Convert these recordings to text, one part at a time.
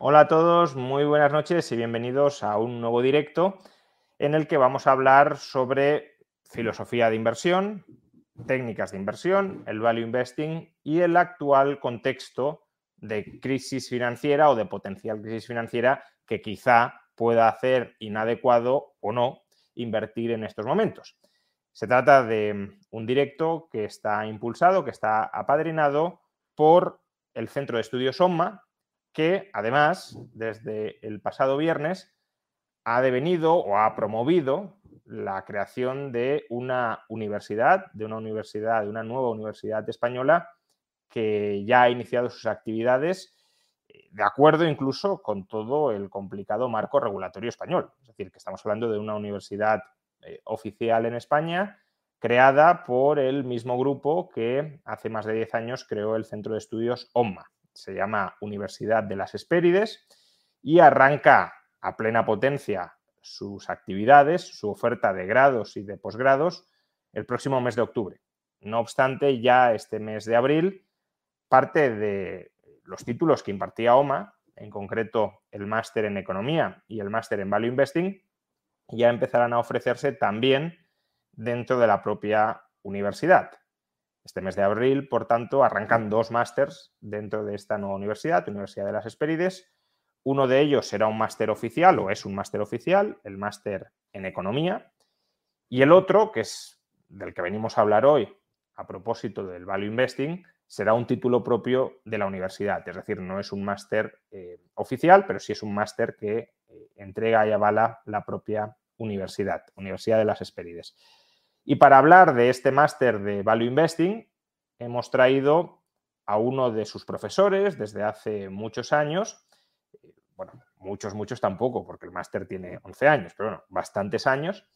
Hola a todos, muy buenas noches y bienvenidos a un nuevo directo en el que vamos a hablar sobre filosofía de inversión, técnicas de inversión, el value investing y el actual contexto de crisis financiera o de potencial crisis financiera que quizá pueda hacer inadecuado o no invertir en estos momentos. Se trata de un directo que está impulsado, que está apadrinado por el Centro de Estudios OMMA, que además, desde el pasado viernes, ha devenido o ha promovido la creación de una universidad, de una universidad, de una nueva universidad española que ya ha iniciado sus actividades eh, de acuerdo incluso con todo el complicado marco regulatorio español. Es decir, que estamos hablando de una universidad eh, oficial en España creada por el mismo grupo que hace más de 10 años creó el Centro de Estudios OMMA. Se llama Universidad de las Hespérides y arranca a plena potencia sus actividades, su oferta de grados y de posgrados el próximo mes de octubre. No obstante, ya este mes de abril parte de los títulos que impartía OMA, en concreto el máster en economía y el máster en value investing, ya empezarán a ofrecerse también dentro de la propia universidad. Este mes de abril, por tanto, arrancan dos másters dentro de esta nueva universidad, Universidad de las Esperides. Uno de ellos será un máster oficial o es un máster oficial, el máster en economía. Y el otro, que es del que venimos a hablar hoy a propósito del value investing, será un título propio de la universidad, es decir, no es un máster eh, oficial, pero sí es un máster que eh, entrega y avala la propia universidad, Universidad de las Esperides. Y para hablar de este máster de Value Investing, hemos traído a uno de sus profesores desde hace muchos años, eh, bueno, muchos, muchos tampoco, porque el máster tiene 11 años, pero bueno, bastantes años,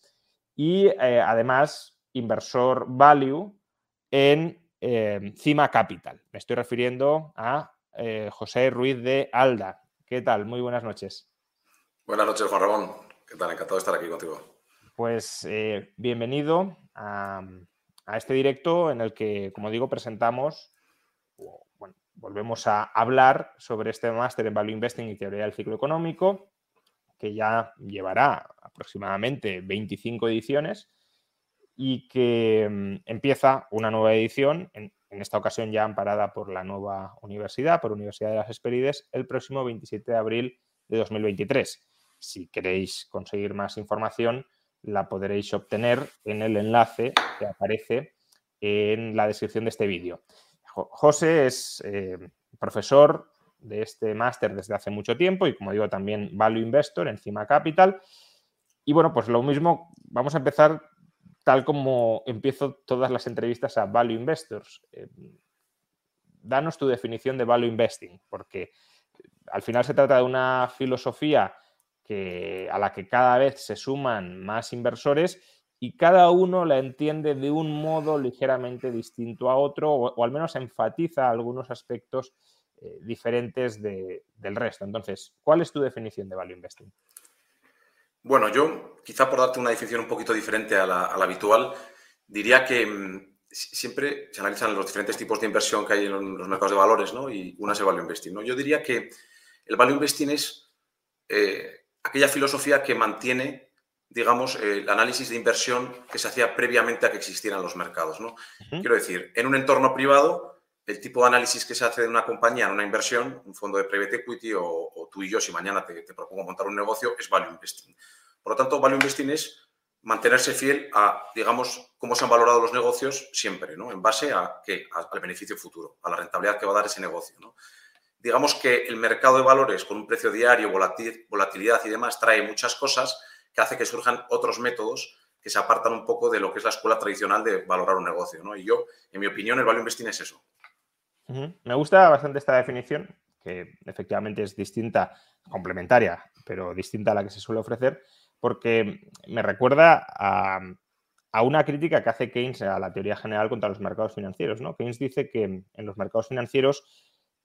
y además inversor value en eh, Cima Capital. Me estoy refiriendo a eh, José Ruiz de Alda. ¿Qué tal? Muy buenas noches. Buenas noches, Juan Ramón. ¿Qué tal? Encantado de estar aquí contigo. Pues eh, bienvenido a, este directo en el que, como digo, presentamos, volvemos a hablar sobre este máster en Value Investing y Teoría del Ciclo Económico, que ya llevará aproximadamente 25 ediciones y que mm, empieza una nueva edición, en, esta ocasión ya amparada por la nueva universidad, por Universidad de las Esperides, el próximo 27 de abril de 2023. Si queréis conseguir más información, la podréis obtener en el enlace que aparece en la descripción de este vídeo. José es eh, profesor de este máster desde hace mucho tiempo y, como digo, también Value Investor en Cima Capital. Y bueno, pues lo mismo, vamos a empezar tal como empiezo todas las entrevistas a Value Investors. Eh, danos tu definición de Value Investing, porque al final se trata de una filosofía que, a la que cada vez se suman más inversores y cada uno la entiende de un modo ligeramente distinto a otro o, al menos enfatiza algunos aspectos eh, diferentes del resto. Entonces, ¿cuál es tu definición de Value Investing? Bueno, yo, quizá por darte una definición un poquito diferente a la, habitual, diría que mm, siempre se analizan los diferentes tipos de inversión que hay en los mercados de valores, ¿no? Y una es el value investing, ¿no? Yo diría que el value investing es eh, aquella filosofía que mantiene, digamos, el análisis de inversión que se hacía previamente a que existieran los mercados, ¿no? Quiero decir, en un entorno privado, el tipo de análisis que se hace de una compañía en una inversión, un fondo de private equity o, tú y yo, si mañana te, propongo montar un negocio, es value investing. Por lo tanto, value investing es mantenerse fiel a, digamos, cómo se han valorado los negocios siempre, ¿no? En base a ¿qué? al beneficio futuro, a la rentabilidad que va a dar ese negocio, ¿no? Digamos que el mercado de valores con un precio diario, volatilidad y demás trae muchas cosas que hace que surjan otros métodos que se apartan un poco de lo que es la escuela tradicional de valorar un negocio, ¿no? Y yo, en mi opinión, el value investing es eso, Me gusta bastante esta definición, que efectivamente es distinta, complementaria, pero distinta a la que se suele ofrecer, porque me recuerda a, una crítica que hace Keynes a la teoría general contra los mercados financieros. ¿no? Keynes dice que en los mercados financieros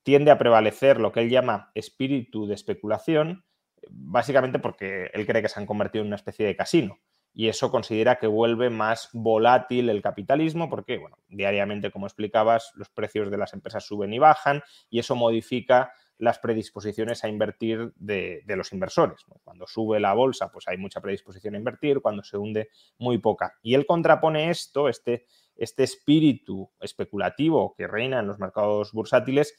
tiende a prevalecer lo que él llama espíritu de especulación, básicamente porque él cree que se han convertido en una especie de casino y eso considera que vuelve más volátil el capitalismo porque, bueno, diariamente, como explicabas, los precios de las empresas suben y bajan y eso modifica las predisposiciones a invertir de, los inversores. Cuando sube la bolsa, pues hay mucha predisposición a invertir, cuando se hunde, muy poca. Y él contrapone esto, este, este espíritu especulativo que reina en los mercados bursátiles,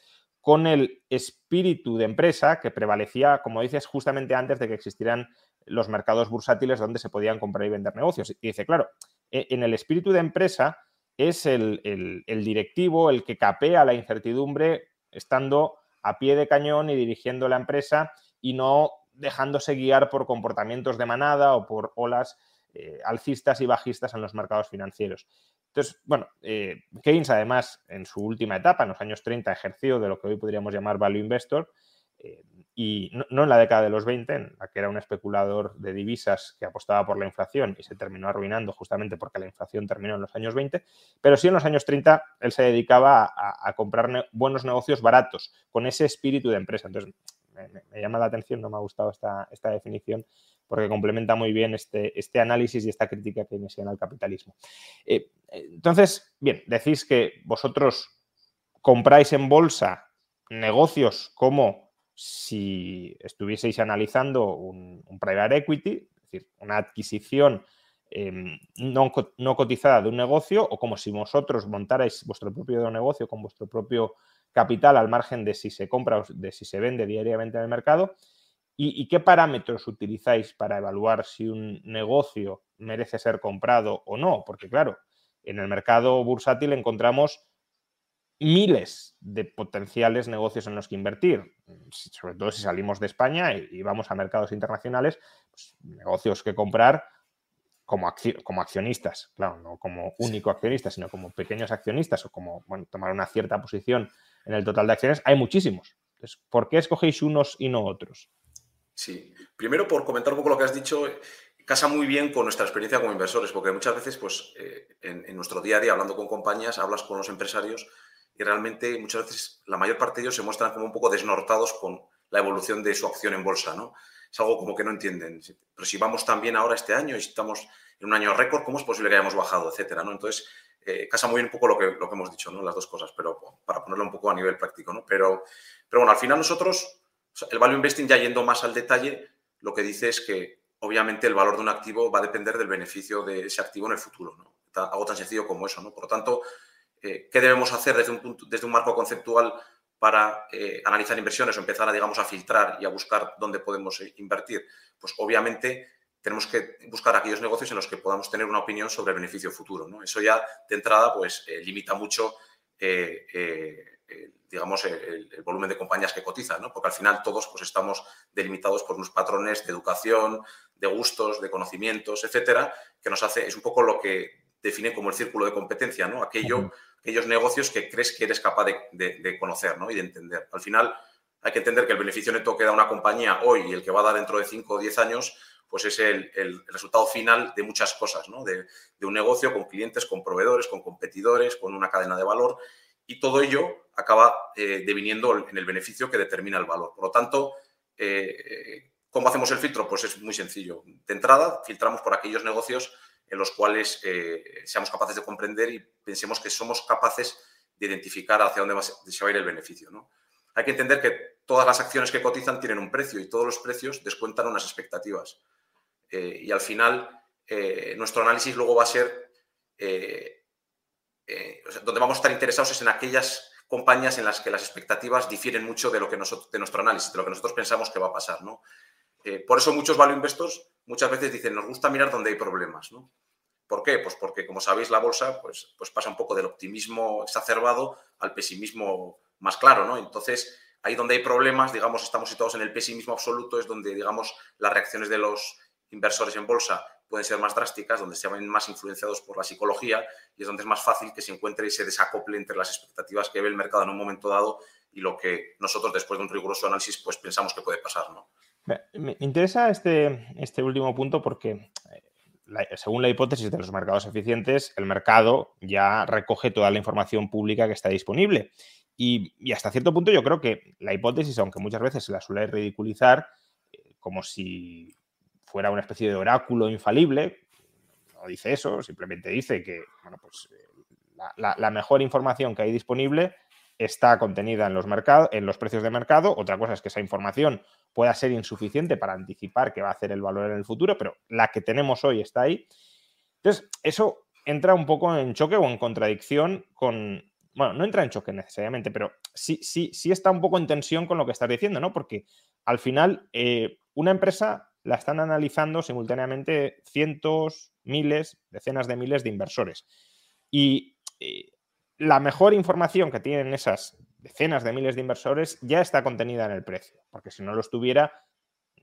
con el espíritu de empresa que prevalecía, como dices, justamente antes de que existieran los mercados bursátiles donde se podían comprar y vender negocios. Y dice, claro, e, en el espíritu de empresa es el, el directivo el que capea la incertidumbre estando a pie de cañón y dirigiendo la empresa y no dejándose guiar por comportamientos de manada o por olas eh, alcistas y bajistas en los mercados financieros. Entonces, bueno, eh, Keynes además en su última etapa, en los años 30, ejerció de lo que hoy podríamos llamar value investor, eh, y no, en la década de los 20, en la que era un especulador de divisas que apostaba por la inflación y se terminó arruinando justamente porque la inflación terminó en los años 20, pero sí en los años 30 él se dedicaba a, comprar buenos negocios baratos, con ese espíritu de empresa. Entonces, me, llama la atención, no me ha gustado esta, esta definición, porque complementa muy bien este, este análisis y esta crítica que keynesiana al capitalismo. Eh, entonces, bien, decís que vosotros compráis en bolsa negocios como si estuvieseis analizando un, private equity, es decir, una adquisición em, no, cotizada de un negocio, o como si vosotros montarais vuestro propio negocio con vuestro propio capital al margen de si se compra o de si se vende diariamente en el mercado. ¿Y, qué parámetros utilizáis para evaluar si un negocio merece ser comprado o no? Porque claro, en el mercado bursátil encontramos miles de potenciales negocios en los que invertir, sobre todo si salimos de España y, vamos a mercados internacionales, pues, negocios que comprar como, como, accionistas, claro, no como único accionista, sino como pequeños accionistas o como tomar una cierta posición en el total de acciones, hay muchísimos. Entonces, ¿por qué escogéis unos y no otros? Sí, primero por comentar un poco lo que has dicho, casa muy bien con nuestra experiencia como inversores, porque muchas veces, pues, eh, en, nuestro día a día, hablando con compañías, hablas con los empresarios y realmente muchas veces la mayor parte de ellos se muestran como un poco desnortados con la evolución de su acción en bolsa, ¿no? Es algo como que no entienden. Pero si vamos tan bien ahora este año y estamos en un año récord, ¿cómo es posible que hayamos bajado, etcétera, ¿no? Entonces, eh, casa muy bien un poco lo que, lo que hemos dicho, ¿no? Las dos cosas, pero para ponerlo un poco a nivel práctico, ¿no? Pero, pero bueno, al final nosotros, el value investing ya yendo más al detalle, lo que dice es que obviamente el valor de un activo va a depender del beneficio de ese activo en el futuro, ¿no? Algo tan sencillo como eso, ¿no? Por lo tanto, eh, qué debemos hacer desde un, punto, desde un marco conceptual para eh, analizar inversiones o empezar a, digamos, a filtrar y a buscar dónde podemos eh, invertir? Pues obviamente tenemos que buscar aquellos negocios en los que podamos tener una opinión sobre el beneficio futuro. Eso ya de entrada pues limita mucho digamos, el, volumen de compañías que cotizan, ¿no? porque al final todos pues, estamos delimitados por unos patrones de educación, de gustos, de conocimientos, etcétera, que nos hace, es un poco lo que define como el círculo de competencia, ¿no? aquello aquellos negocios que crees que eres capaz de, conocer ¿no? y de entender. Al final hay que entender que el beneficio neto que da una compañía hoy y el que va a dar dentro de 5 o 10 años, pues es el, resultado final de muchas cosas, ¿no? de, un negocio con clientes, con proveedores, con competidores, con una cadena de valor y todo ello acaba eh, deviniendo en el beneficio que determina el valor. Por lo tanto, eh, ¿cómo hacemos el filtro? Pues es muy sencillo. De entrada, filtramos por aquellos negocios en los cuales eh, seamos capaces de comprender y pensemos que somos capaces de identificar hacia dónde se va a ir el beneficio. ¿no? Hay que entender que todas las acciones que cotizan tienen un precio y todos los precios descuentan unas expectativas. Y al final, nuestro análisis luego va a ser, donde vamos a estar interesados es en aquellas compañías en las que las expectativas difieren mucho de, lo que nosotros, de nuestro análisis, de lo que nosotros pensamos que va a pasar. ¿no? por eso muchos value investors muchas veces dicen, nos gusta mirar donde hay problemas, ¿no? ¿Por qué? Pues porque, como sabéis, la bolsa pues, pues pasa un poco del optimismo exacerbado al pesimismo más claro, ¿no? Entonces, ahí donde hay problemas, digamos, estamos situados en el pesimismo absoluto, es donde, digamos, las reacciones de los inversores en bolsa pueden ser más drásticas, donde se ven más influenciados por la psicología y es donde es más fácil que se encuentre ese desacople entre las expectativas que ve el mercado en un momento dado y lo que nosotros después de un riguroso análisis pues pensamos que puede pasar. ¿no? Me interesa este, este último punto porque eh, según la hipótesis de los mercados eficientes, el mercado ya recoge toda la información pública que está disponible. Y, y, hasta cierto punto yo creo que la hipótesis, aunque muchas veces se la suele ridiculizar, eh, como si fuera una especie de oráculo infalible, no dice eso, simplemente dice que bueno, pues, eh, la, mejor información que hay disponible está contenida en los, en los precios de mercado. Otra cosa es que esa información pueda ser insuficiente para anticipar que va a hacer el valor en el futuro, pero la que tenemos hoy está ahí. Entonces, eso entra un poco en choque o en contradicción con, bueno, no entra en choque necesariamente, pero sí, sí, sí está un poco en tensión con lo que estás diciendo, ¿no? Porque al final eh, una empresa la están analizando simultáneamente cientos, miles, decenas de miles de inversores. Y eh, la mejor información que tienen esas decenas de miles de inversores ya está contenida en el precio, porque si no lo estuviera,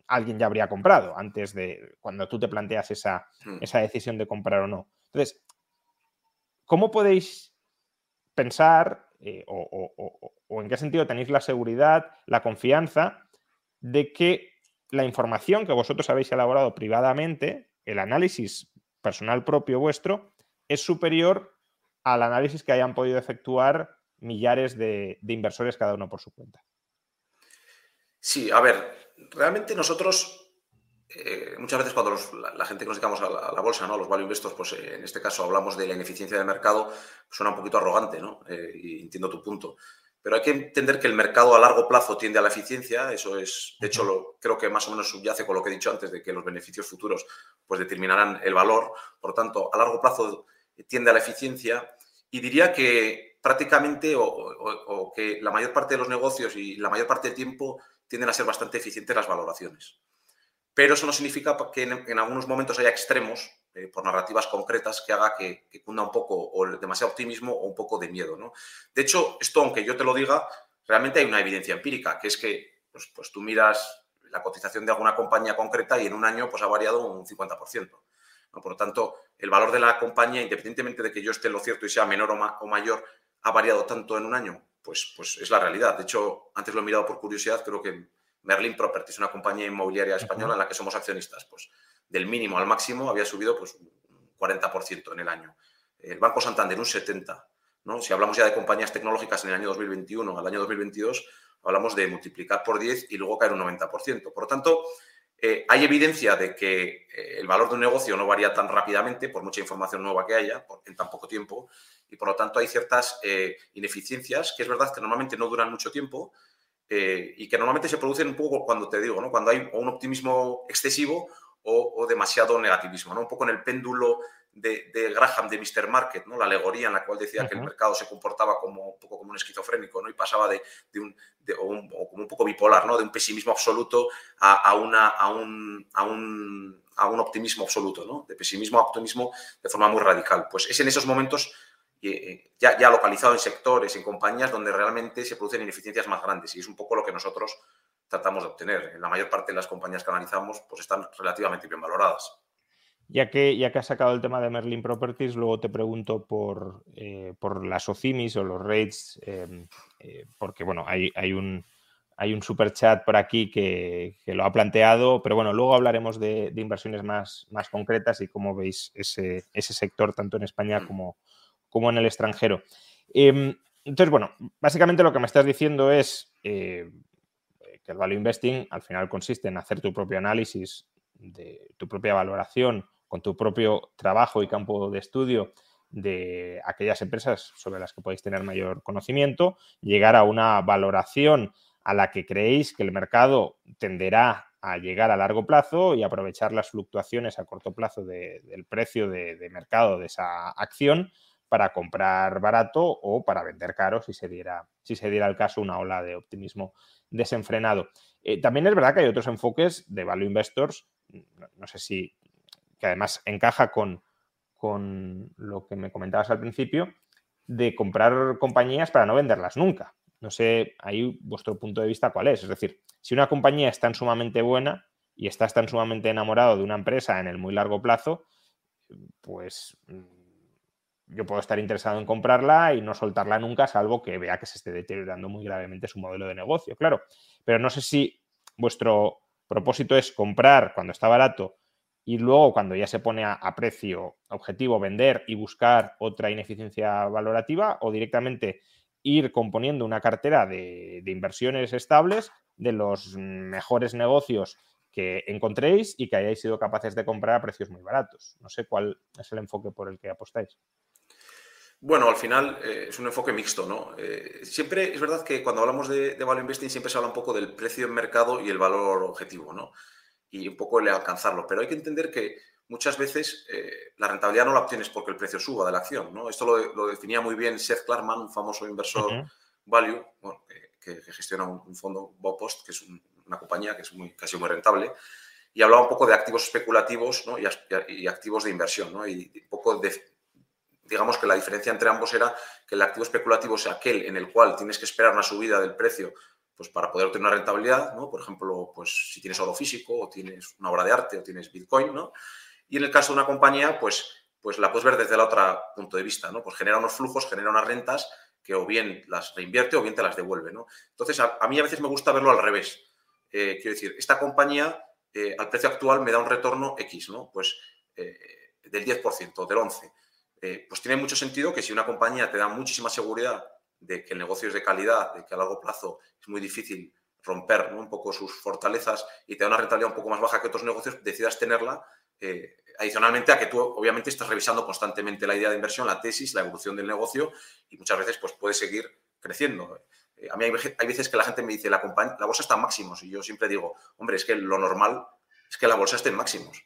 alguien ya habría comprado antes de cuando tú te planteas esa, hmm. esa decisión de comprar o no. Entonces, ¿cómo podéis pensar eh, o, o en qué sentido tenéis la seguridad, la confianza de que la información que vosotros habéis elaborado privadamente, el análisis personal propio vuestro, es superior al análisis que hayan podido efectuar millares de, inversores cada uno por su cuenta. Sí, a ver, realmente nosotros eh, muchas veces cuando la, gente que nos dedicamos a la, bolsa, ¿no? los value investors, pues eh, en este caso hablamos de la ineficiencia del mercado, suena un poquito arrogante, ¿no? Eh, y entiendo tu punto. Pero hay que entender que el mercado a largo plazo tiende a la eficiencia, eso es, de hecho, lo, creo que más o menos subyace con lo que he dicho antes, de que los beneficios futuros pues determinarán el valor, por tanto, a largo plazo tiende a la eficiencia y diría que prácticamente o, que la mayor parte de los negocios y la mayor parte del tiempo tienden a ser bastante eficientes las valoraciones. Pero eso no significa que en, algunos momentos haya extremos eh, por narrativas concretas que haga que, cunda un poco o demasiado optimismo o un poco de miedo. ¿no? De hecho, esto, aunque yo te lo diga, realmente hay una evidencia empírica, que es que pues, pues tú miras la cotización de alguna compañía concreta y en un año pues, ha variado un 50%. Por lo tanto, el valor de la compañía, independientemente de que yo esté en lo cierto y sea menor o, mayor, ha variado tanto en un año, pues, pues es la realidad. De hecho, antes lo he mirado por curiosidad, creo que Merlin Property es una compañía inmobiliaria española en la que somos accionistas. Pues del mínimo al máximo había subido pues, un 40% en el año. El Banco Santander un 70%. ¿no? Si hablamos ya de compañías tecnológicas en el año 2021 al año 2022, hablamos de multiplicar por 10 y luego caer un 90%. Por lo tanto, eh, hay evidencia de que eh, el valor de un negocio no varía tan rápidamente por mucha información nueva que haya en tan poco tiempo y por lo tanto hay ciertas eh, ineficiencias que es verdad que normalmente no duran mucho tiempo y que normalmente se producen un poco cuando te digo, ¿no? cuando hay un optimismo excesivo o, demasiado negativismo, ¿no? un poco en el péndulo de, Graham, de Mr. Market, ¿no? la alegoría en la cual decía que el mercado se comportaba como un poco como un esquizofrénico ¿no? y pasaba de, un, o como un poco bipolar, ¿no? de un pesimismo absoluto a, una, a, un, a, un, a un optimismo absoluto, ¿no? de pesimismo a optimismo de forma muy radical. Pues es en esos momentos eh, ya, ya localizado en sectores, en compañías donde realmente se producen ineficiencias más grandes y es un poco lo que nosotros tratamos de obtener. En la mayor parte de las compañías que analizamos pues están relativamente bien valoradas. Ya que, ya que has sacado el tema de Merlin Properties, luego te pregunto por, eh, por las OCIMIS o los rates, em, eh, porque bueno, hay, hay, un, hay un super chat por aquí que, lo ha planteado, pero bueno, luego hablaremos de, inversiones más, más, concretas y cómo veis ese, ese, sector tanto en España mm. como, como en el extranjero. Em, entonces, bueno, básicamente lo que me estás diciendo es eh, que el value investing al final consiste en hacer tu propio análisis de tu propia valoración con tu propio trabajo y campo de estudio de aquellas empresas sobre las que podéis tener mayor conocimiento, llegar a una valoración a la que creéis que el mercado tenderá a llegar a largo plazo y aprovechar las fluctuaciones a corto plazo del precio de, mercado de esa acción para comprar barato o para vender caro si se diera, si se diera el caso una ola de optimismo desenfrenado. Eh, también es verdad que hay otros enfoques de value investors, no sé si que además encaja con, con lo que me comentabas al principio, de comprar compañías para no venderlas nunca. No sé ahí vuestro punto de vista cuál es. Es decir, si una compañía es tan sumamente buena, y estás tan sumamente enamorado de una empresa en el muy largo plazo, pues yo puedo estar interesado en comprarla y no soltarla nunca, salvo que vea que se esté deteriorando muy gravemente su modelo de negocio, claro. Pero no sé si vuestro propósito es comprar cuando está barato y luego cuando ya se pone a, precio objetivo vender y buscar otra ineficiencia valorativa o directamente ir componiendo una cartera de, inversiones estables de los mejores negocios que encontréis y que hayáis sido capaces de comprar a precios muy baratos. No sé cuál es el enfoque por el que apostáis. Bueno, al final eh, es un enfoque mixto, ¿no? Eh, siempre es verdad que cuando hablamos de, value investing siempre se habla un poco del precio en mercado y el valor objetivo, ¿no? Y un poco el alcanzarlo. Pero hay que entender que muchas veces eh, la rentabilidad no la obtienes porque el precio suba de la acción, ¿no? Esto lo, definía muy bien Seth Klarman, un famoso inversor value, que, gestiona un, fondo Bopost, que es una compañía que es muy, casi muy rentable y hablaba un poco de activos especulativos ¿no? y, y, activos de inversión, ¿no? y un poco de, digamos que la diferencia entre ambos era que el activo especulativo es aquel en el cual tienes que esperar una subida del precio pues para poder obtener una rentabilidad, ¿no? Por ejemplo, pues si tienes oro físico o tienes una obra de arte o tienes Bitcoin, ¿no? Y en el caso de una compañía, pues, pues la puedes ver desde el otro punto de vista, ¿no? Pues genera unos flujos, genera unas rentas que o bien las reinvierte o bien te las devuelve, ¿no? Entonces, a, mí a veces me gusta verlo al revés. Eh, quiero decir, esta compañía eh, al precio actual me da un retorno X, ¿no? Pues eh, del 10%, del 11%. Eh, pues tiene mucho sentido que si una compañía te da muchísima seguridad de que el negocio es de calidad, de que a largo plazo es muy difícil romper un poco sus fortalezas y te da una rentabilidad un poco más baja que otros negocios, decidas tenerla eh, adicionalmente a que tú obviamente estás revisando constantemente la idea de inversión, la tesis, la evolución del negocio y muchas veces pues puedes seguir creciendo. Eh, a mí hay, veces que la gente me dice, la, la bolsa está en máximos y yo siempre digo, hombre, es que lo normal es que la bolsa esté en máximos,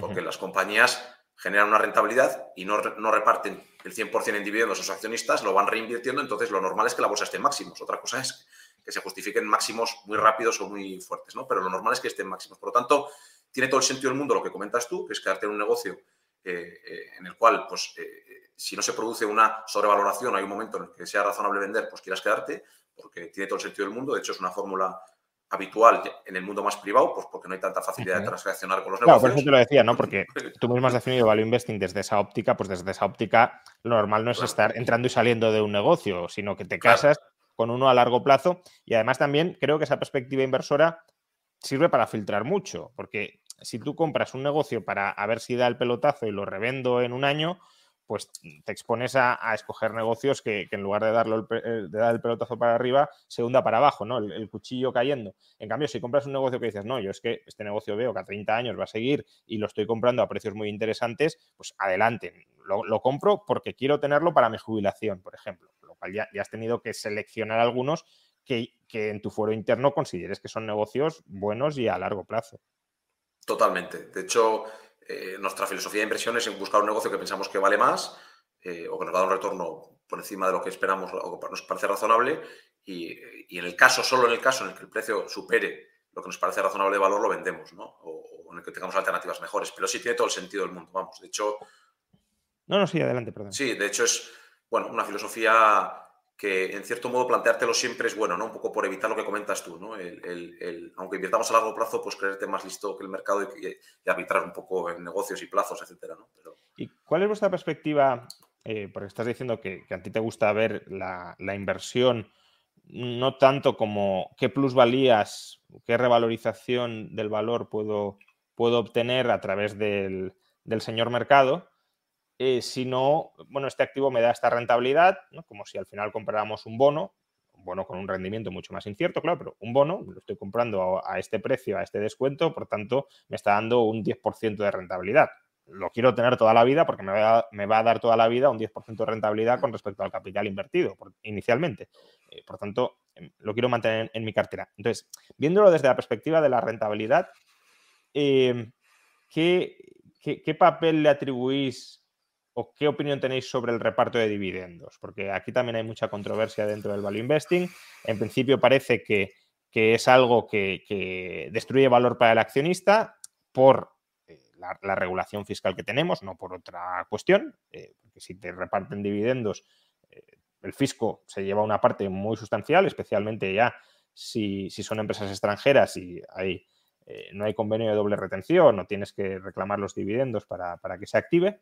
porque las compañías generan una rentabilidad y no, no reparten el 100% en dividendos a sus accionistas, lo van reinvirtiendo, entonces lo normal es que la bolsa esté en máximos. Otra cosa es que se justifiquen máximos muy rápidos o muy fuertes, ¿no? Pero lo normal es que estén máximos. Por lo tanto, tiene todo el sentido del mundo lo que comentas tú, que es quedarte en un negocio eh, eh, en el cual, pues, eh, si no se produce una sobrevaloración, hay un momento en el que sea razonable vender, pues quieras quedarte, porque tiene todo el sentido del mundo. De hecho, es una fórmula habitual en el mundo más privado, pues porque no hay tanta facilidad de transaccionar con los negocios. Claro, por eso te lo decía, ¿no? Porque tú mismo has definido value investing desde esa óptica, pues desde esa óptica lo normal no es estar entrando y saliendo de un negocio, sino que te casas con uno a largo plazo y además también creo que esa perspectiva inversora sirve para filtrar mucho, porque si tú compras un negocio para a ver si da el pelotazo y lo revendo en un año, pues te expones a, escoger negocios que, en lugar de, darlo eh, de dar el pelotazo para arriba, se hunda para abajo, ¿no? El, cuchillo cayendo. En cambio, si compras un negocio que dices, no, yo es que este negocio veo que a 30 años va a seguir y lo estoy comprando a precios muy interesantes, pues adelante. Lo, compro porque quiero tenerlo para mi jubilación, por ejemplo. Lo cual ya, has tenido que seleccionar algunos que, que en tu foro interno consideres que son negocios buenos y a largo plazo. Totalmente. De hecho, eh, nuestra filosofía de inversión es buscar un negocio que pensamos que vale más eh, o que nos da un retorno por encima de lo que esperamos o que nos parece razonable y, en el caso, solo en el caso en el que el precio supere lo que nos parece razonable de valor, lo vendemos, ¿no? O, en el que tengamos alternativas mejores. Pero sí tiene todo el sentido del mundo, vamos. De hecho... No, no, sí, adelante, perdón. Sí, de hecho es, bueno, una filosofía que en cierto modo planteártelo siempre es bueno, ¿no? Un poco por evitar lo que comentas tú, ¿no? El, aunque invirtamos a largo plazo, pues creerte más listo que el mercado y, arbitrar un poco en negocios y plazos, etcétera, ¿no? ¿Y cuál es vuestra perspectiva? Eh, porque estás diciendo que, a ti te gusta ver la, inversión no tanto como qué plusvalías, qué revalorización del valor puedo, puedo obtener a través del, del señor mercado, eh, si no, bueno, este activo me da esta rentabilidad, como si al final compráramos un bono, un bono con un rendimiento mucho más incierto, claro, pero un bono lo estoy comprando a, este precio, a este descuento, por tanto, me está dando un 10% de rentabilidad. Lo quiero tener toda la vida porque me va, a, dar toda la vida un 10% de rentabilidad con respecto al capital invertido inicialmente. Eh, por tanto, em, lo quiero mantener en, mi cartera. Entonces, viéndolo desde la perspectiva de la rentabilidad, em, ¿qué, qué papel le atribuís qué opinión tenéis sobre el reparto de dividendos? Porque aquí también hay mucha controversia dentro del value investing. En principio parece que, es algo que, destruye valor para el accionista por eh, la, regulación fiscal que tenemos, no por otra cuestión, eh, porque si te reparten dividendos, eh, el fisco se lleva una parte muy sustancial, especialmente ya si, si son empresas extranjeras y no hay convenio de doble retención, no tienes que reclamar los dividendos para, que se active.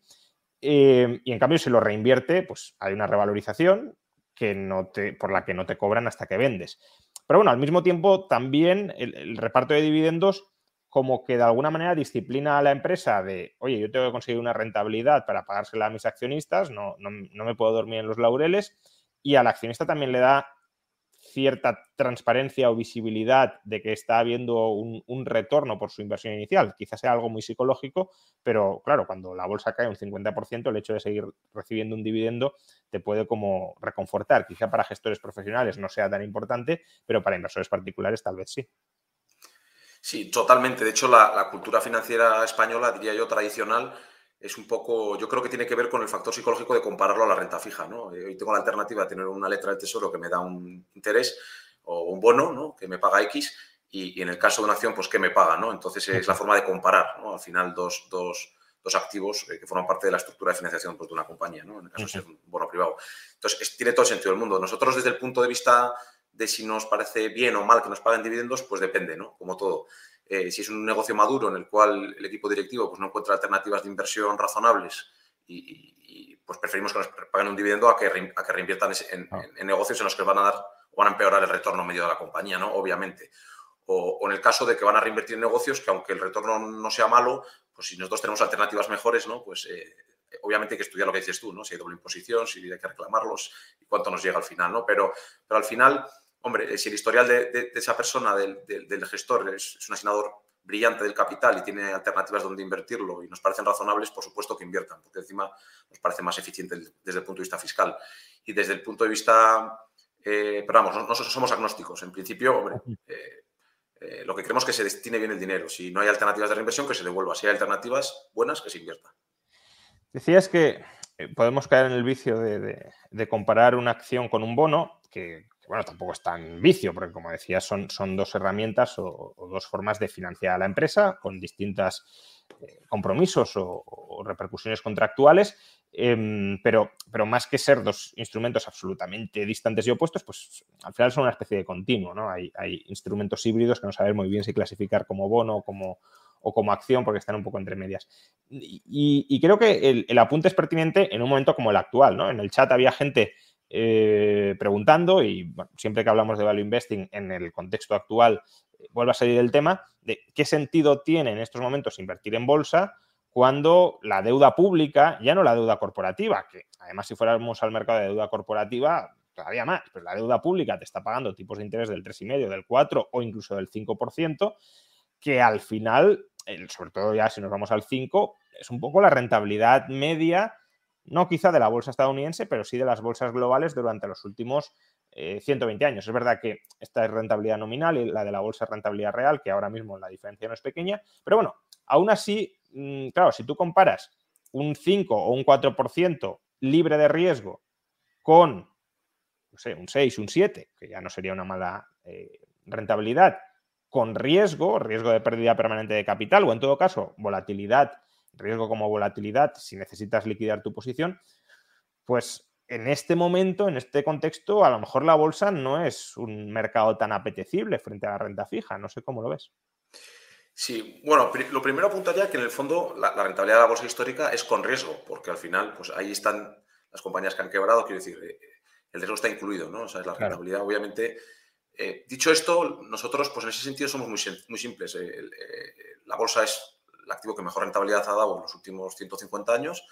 Eh, y en cambio, si lo reinvierte, pues hay una revalorización que no te, por la que no te cobran hasta que vendes. Pero bueno, al mismo tiempo también el, reparto de dividendos como que de alguna manera disciplina a la empresa de, oye, yo tengo que conseguir una rentabilidad para pagársela a mis accionistas, no, no, no me puedo dormir en los laureles, y al accionista también le da cierta transparencia o visibilidad de que está habiendo un, retorno por su inversión inicial. Quizás sea algo muy psicológico, pero claro, cuando la bolsa cae un 50%, el hecho de seguir recibiendo un dividendo te puede como reconfortar. Quizá para gestores profesionales no sea tan importante, pero para inversores particulares tal vez sí. Sí, totalmente. De hecho, la cultura financiera española, diría yo, tradicional, es un poco, yo creo que tiene que ver con el factor psicológico de compararlo a la renta fija. ¿no? Eh, hoy tengo la alternativa de tener una letra del tesoro que me da un interés o un bono ¿no? que me paga X y, en el caso de una acción, pues que me paga. ¿no? Entonces es la forma de comparar ¿no? al final dos, dos, dos activos eh, que forman parte de la estructura de financiación pues, de una compañía, ¿no? en el caso de ser un bono privado. Entonces tiene todo el sentido del mundo. Nosotros desde el punto de vista de si nos parece bien o mal que nos paguen dividendos, pues depende, ¿no? como todo. Eh, si es un negocio maduro en el cual el equipo directivo pues, no encuentra alternativas de inversión razonables y, pues preferimos que nos paguen un dividendo a que, a que reinviertan ah. en, negocios en los que van a dar o van a empeorar el retorno medio de la compañía, ¿no? Obviamente. O, en el caso de que van a reinvertir en negocios que aunque el retorno no sea malo, pues si nosotros tenemos alternativas mejores, ¿no? Pues eh, obviamente hay que estudiar lo que dices tú, ¿no? Si hay doble imposición, si hay que reclamarlos y cuánto nos llega al final, ¿no? Pero, pero al final hombre, eh, si el historial de, esa persona, del, gestor, es, un asignador brillante del capital y tiene alternativas donde invertirlo y nos parecen razonables, por supuesto que inviertan, porque encima nos parece más eficiente desde el punto de vista fiscal. Y desde el punto de vista, eh, pero vamos, nosotros somos agnósticos. En principio, hombre, eh, lo que queremos es que se destine bien el dinero. Si no hay alternativas de reinversión, que se devuelva. Si hay alternativas buenas, que se invierta. Decías que podemos caer en el vicio de comparar una acción con un bono, que bueno, tampoco es tan vicio, porque como decía, son, son dos herramientas o, dos formas de financiar a la empresa con distintos eh, compromisos o, repercusiones contractuales, em, pero, pero más que ser dos instrumentos absolutamente distantes y opuestos, pues al final son una especie de continuo, ¿no? Hay, instrumentos híbridos que no sabemos muy bien si clasificar como bono o como, o como acción porque están un poco entre medias. Y, creo que el, el, apunte es pertinente en un momento como el actual, ¿no? En el chat había gente eh, preguntando y siempre que hablamos de value investing en el contexto actual eh, vuelve a salir el tema de qué sentido tiene en estos momentos invertir en bolsa cuando la deuda pública, ya no la deuda corporativa, que además si fuéramos al mercado de deuda corporativa, todavía más, pero la deuda pública te está pagando tipos de interés del 3,5, del 4 o incluso del 5%, que al final, sobre todo ya si nos vamos al 5, es un poco la rentabilidad media no quizá de la bolsa estadounidense, pero sí de las bolsas globales durante los últimos 120 eh, años. Es verdad que esta es rentabilidad nominal y la de la bolsa es rentabilidad real, que ahora mismo la diferencia no es pequeña, pero bueno, aún así, mm, claro, si tú comparas un 5 o un 4% libre de riesgo con, no sé, un 6, un 7, que ya no sería una mala eh, rentabilidad, con riesgo, riesgo de pérdida permanente de capital o en todo caso volatilidad riesgo como volatilidad, si necesitas liquidar tu posición, pues en este momento, en este contexto, a lo mejor la bolsa no es un mercado tan apetecible frente a la renta fija. No sé cómo lo ves. Sí, bueno, lo primero apuntaría que en el fondo la, rentabilidad de la bolsa histórica es con riesgo, porque al final, pues ahí están las compañías que han quebrado, quiero decir, eh, el riesgo está incluido, ¿no? O sea, es la rentabilidad, obviamente. Eh, dicho esto, nosotros, pues en ese sentido somos muy, muy simples. Eh, la bolsa es el activo que mejor rentabilidad ha dado en los últimos 150 años.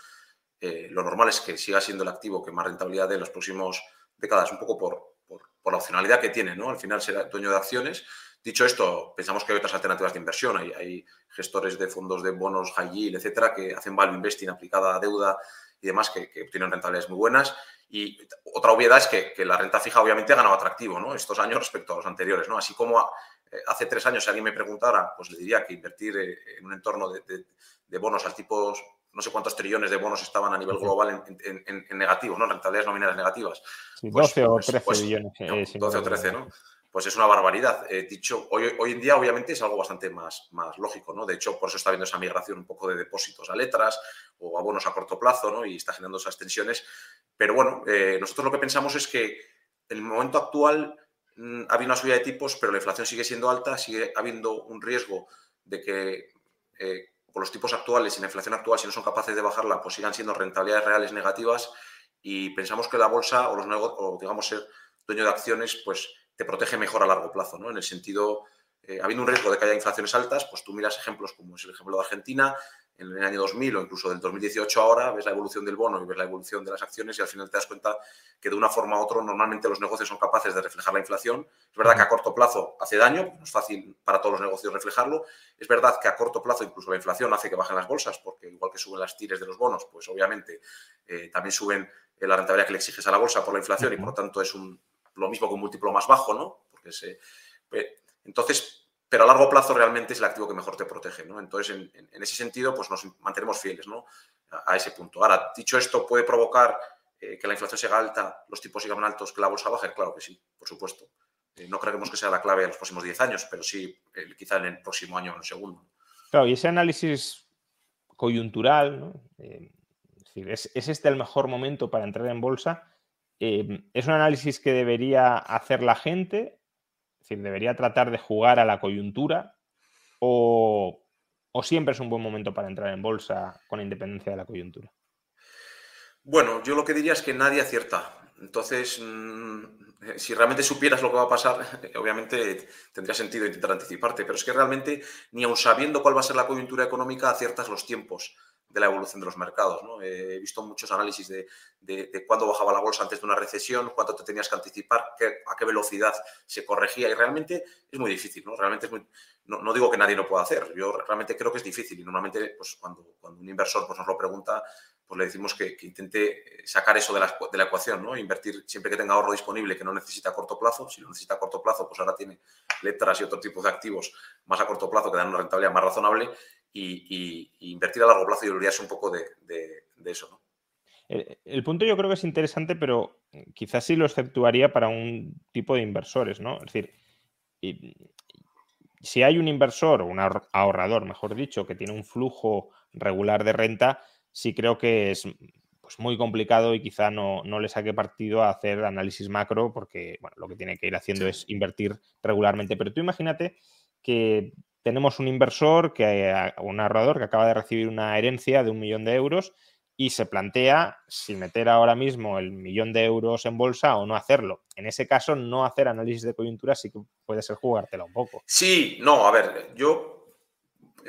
Eh, lo normal es que siga siendo el activo que más rentabilidad dé en las próximas décadas, un poco por, por, la opcionalidad que tiene, ¿no? Al final será dueño de acciones. Dicho esto, pensamos que hay otras alternativas de inversión. Hay, gestores de fondos de bonos high yield, etcétera, que hacen value investing aplicada a deuda y demás, que, obtienen rentabilidades muy buenas. Y otra obviedad es que, la renta fija obviamente ha ganado atractivo ¿no? estos años respecto a los anteriores. ¿no? Así como eh, hace tres años si alguien me preguntara, pues le diría que invertir eh, en un entorno de, bonos al tipo, no sé cuántos trillones de bonos estaban a nivel global en, negativo, ¿no? Rentabilidades nominales negativas. 12 pues, o 13 pues, pues, billones. 12 eh, o 13, ¿no? Pues es una barbaridad. dicho, hoy, hoy, en día obviamente es algo bastante más, más lógico, ¿no? De hecho, por eso está habiendo esa migración un poco de depósitos a letras o a bonos a corto plazo, ¿no? Y está generando esas tensiones. Pero bueno, nosotros lo que pensamos es que en el momento actual ha habido una subida de tipos, pero la inflación sigue siendo alta, sigue habiendo un riesgo de que eh, los tipos actuales y la inflación actual, si no son capaces de bajarla, pues sigan siendo rentabilidades reales negativas y pensamos que la bolsa o, los o digamos ser dueño de acciones, pues te protege mejor a largo plazo, ¿no? En el sentido, eh, habiendo un riesgo de que haya inflaciones altas, pues tú miras ejemplos como es el ejemplo de Argentina, en el año 2000 o incluso del 2018 ahora, ves la evolución del bono y ves la evolución de las acciones y al final te das cuenta que de una forma u otra normalmente los negocios son capaces de reflejar la inflación. Es verdad que a corto plazo hace daño, no es fácil para todos los negocios reflejarlo. Es verdad que a corto plazo incluso la inflación hace que bajen las bolsas, porque igual que suben las tires de los bonos, pues obviamente eh, también suben la rentabilidad que le exiges a la bolsa por la inflación y por lo tanto es un, lo mismo que un múltiplo más bajo, ¿no? Porque se, entonces, pero a largo plazo realmente es el activo que mejor te protege. ¿no? Entonces, en, ese sentido, pues nos mantenemos fieles ¿no? a, ese punto. Ahora, dicho esto, ¿puede provocar eh, que la inflación sea alta, los tipos sigan altos, que la bolsa baje? Claro que sí, por supuesto. Eh, no creemos que sea la clave en los próximos 10 años, pero sí eh, quizá en el próximo año o en el segundo. Claro, y ese análisis coyuntural, ¿no? es, ¿es, este el mejor momento para entrar en bolsa? ¿Es un análisis que debería hacer la gente es decir, debería tratar de jugar a la coyuntura o, siempre es un buen momento para entrar en bolsa con independencia de la coyuntura. Bueno, yo lo que diría es que nadie acierta. Entonces, mm, si realmente supieras lo que va a pasar, obviamente tendría sentido intentar anticiparte, pero es que realmente, ni aun sabiendo cuál va a ser la coyuntura económica, aciertas los tiempos de la evolución de los mercados. ¿no? He visto muchos análisis de, de, cuándo bajaba la bolsa antes de una recesión, cuánto te tenías que anticipar, a qué velocidad se corregía y realmente es muy difícil. ¿no? Realmente es muy, no, digo que nadie lo pueda hacer, yo realmente creo que es difícil y normalmente pues, cuando, cuando un inversor pues, nos lo pregunta, pues le decimos que, intente sacar eso de la, de la, ecuación, ¿no? Invertir siempre que tenga ahorro disponible que no necesita a corto plazo. Si lo necesita a corto plazo, pues ahora tiene letras y otro tipo de activos más a corto plazo que dan una rentabilidad más razonable y, invertir a largo plazo diría es un poco de, eso, ¿no? El, punto yo creo que es interesante, pero quizás sí lo exceptuaría para un tipo de inversores, ¿no? Es decir, si hay un inversor o un ahorrador, mejor dicho, que tiene un flujo regular de renta, sí creo que es pues, muy complicado y quizá no, no, le saque partido a hacer análisis macro porque bueno, lo que tiene que ir haciendo es invertir regularmente. Pero tú imagínate que tenemos un inversor, que, un ahorrador que acaba de recibir una herencia de un millón de euros y se plantea si meter ahora mismo el millón de euros en bolsa o no hacerlo. En ese caso, no hacer análisis de coyuntura sí que puede ser jugártela un poco. Sí, no, a ver, yo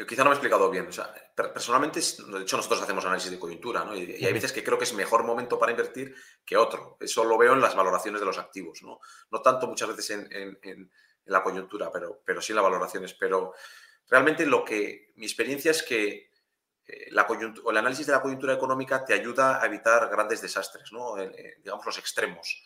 quizá no me he explicado bien. O sea, personalmente, de hecho, nosotros hacemos análisis de coyuntura, ¿no? Y, hay veces que creo que es mejor momento para invertir que otro. Eso lo veo en las valoraciones de los activos, ¿no? No tanto muchas veces en en la coyuntura, pero, pero sí en las valoraciones. Pero realmente lo que mi experiencia es que eh, la el análisis de la coyuntura económica te ayuda a evitar grandes desastres, ¿no? digamos los extremos.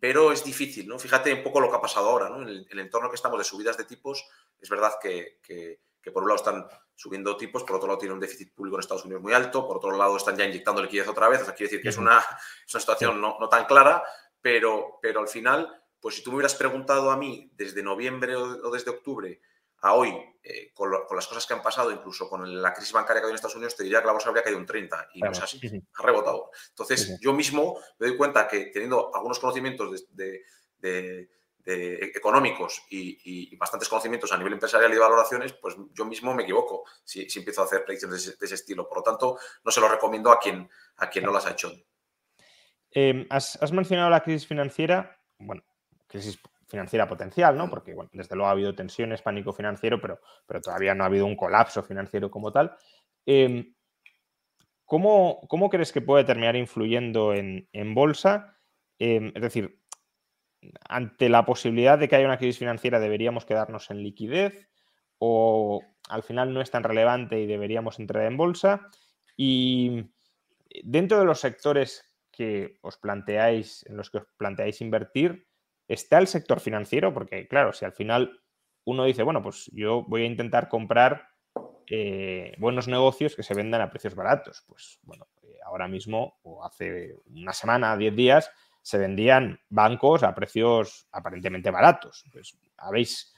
Pero es difícil, ¿no? Fíjate un poco lo que ha pasado ahora, ¿no? En el, entorno que estamos de subidas de tipos, es verdad que, que, por un lado están subiendo tipos, por otro lado tiene un déficit público en Estados Unidos muy alto, por otro lado están ya inyectando liquidez otra vez, o sea, quiere decir que es, una, es una situación no, no, tan clara, pero, pero al final pues si tú me hubieras preguntado a mí desde noviembre o desde octubre a hoy, eh, con, las cosas que han pasado, incluso con la crisis bancaria que hay en Estados Unidos, te diría que la bolsa habría caído un 30 y no es así, ha rebotado. Entonces, yo mismo me doy cuenta que teniendo algunos conocimientos de, económicos y, bastantes conocimientos a nivel empresarial y de valoraciones, pues yo mismo me equivoco si, empiezo a hacer predicciones de ese, estilo. Por lo tanto, no se lo recomiendo a quien, a quien no las ha hecho. Em, has, has mencionado la crisis financiera. Bueno, crisis financiera potencial, ¿no? Porque, bueno, desde luego ha habido tensiones, pánico financiero, pero, pero todavía no ha habido un colapso financiero como tal. Em, ¿cómo, crees que puede terminar influyendo en, bolsa? Em, es decir, ante la posibilidad de que haya una crisis financiera, ¿deberíamos quedarnos en liquidez? ¿O al final no es tan relevante y deberíamos entrar en bolsa? Y dentro de los sectores que os planteáis, en los que os planteáis invertir, está el sector financiero, porque claro, si al final uno dice, bueno, pues yo voy a intentar comprar eh, buenos negocios que se vendan a precios baratos, pues bueno, eh, ahora mismo o hace una semana, diez días, se vendían bancos a precios aparentemente baratos. Pues, ¿Habéis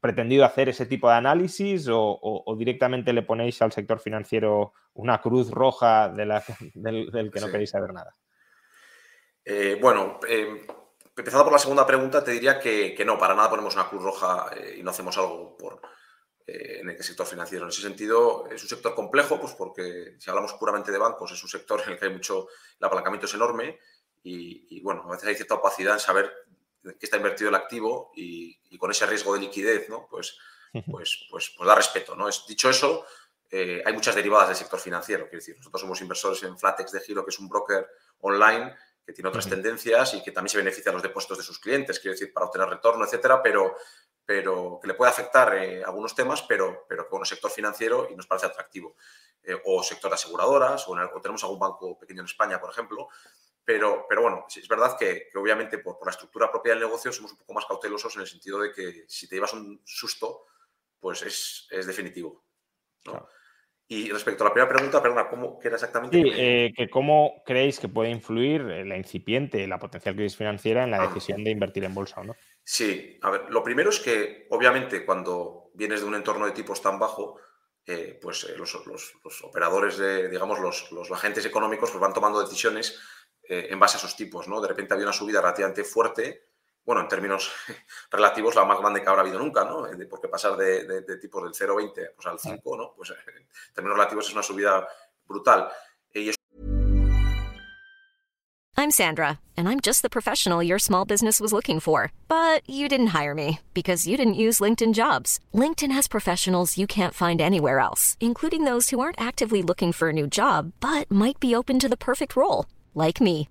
pretendido hacer ese tipo de análisis o, directamente le ponéis al sector financiero una cruz roja de la, del, que no queréis saber nada? Eh, bueno, Empezando por la segunda pregunta, te diría que, no, para nada ponemos una cruz roja eh, y no hacemos algo por, eh, en el sector financiero. En ese sentido, es un sector complejo, pues porque si hablamos puramente de bancos, es un sector en el que hay mucho, el apalancamiento es enorme y, bueno, a veces hay cierta opacidad en saber qué está invertido el activo y, con ese riesgo de liquidez, ¿no? Pues, pues, pues, pues da respeto, ¿no? Es, dicho eso, eh, hay muchas derivadas del sector financiero. Quiero decir, nosotros somos inversores en Flatex de Giro, que es un broker online que tiene otras tendencias y que también se beneficia de los depósitos de sus clientes, quiero decir, para obtener retorno, etcétera, pero, pero que le puede afectar eh, algunos temas, pero, pero que bueno, sector financiero y nos parece atractivo. Eh, o sector de aseguradoras, o, tenemos algún banco pequeño en España, por ejemplo. Pero, pero bueno, es verdad que, obviamente por, la estructura propia del negocio somos un poco más cautelosos en el sentido de que si te llevas un susto, pues es, es definitivo. Y respecto a la primera pregunta, perdona, ¿cómo era exactamente? Sí, eh, que cómo creéis que puede influir la incipiente, la potencial crisis financiera en la ah. decisión de invertir en bolsa o no. Sí, a ver, lo primero es que obviamente cuando vienes de un entorno de tipos tan bajo, eh, pues eh, los, operadores, de, digamos, los, agentes económicos pues van tomando decisiones en base a esos tipos, ¿no? De repente había una subida relativamente fuerte bueno, en términos relativos, la más grande que habrá habido nunca, ¿no? Porque pasar de, tipos del 0,20 pues al 5, ¿no? Pues en términos relativos es una subida brutal. I'm Sandra, and I'm just the professional your small business was looking for. But you didn't hire me because you didn't use LinkedIn jobs. LinkedIn has professionals you can't find anywhere else, including those who aren't actively looking for a new job, but might be open to the perfect role, like me.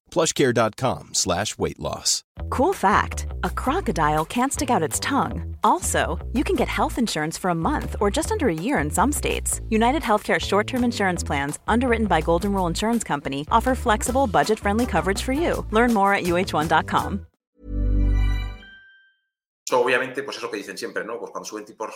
plushcare.com slash weight loss. Cool fact, a crocodile can't stick out its tongue. Also, you can get health insurance for a month or just under a year in some states. United Healthcare short-term insurance plans, underwritten by Golden Rule Insurance Company, offer flexible, budget-friendly coverage for you. Learn more at uh1.com. Obviamente, pues eso que dicen siempre, ¿no? Pues cuando suben tipos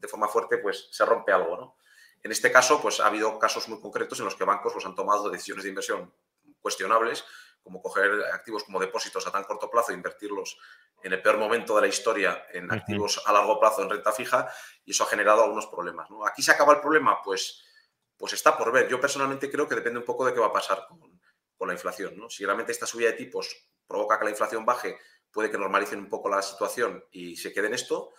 de forma fuerte, pues se rompe algo, ¿no? En este caso, pues ha habido casos muy concretos en los que bancos pues, han tomado decisiones de inversión cuestionables como coger activos como depósitos a tan corto plazo e invertirlos en el peor momento de la historia en activos a largo plazo en renta fija y eso ha generado algunos problemas. ¿no? ¿Aquí se acaba el problema? Pues, pues está por ver. Yo personalmente creo que depende un poco de qué va a pasar con, con la inflación. ¿no? Si realmente esta subida de tipos provoca que la inflación baje, puede que normalicen un poco la situación y se quede en esto.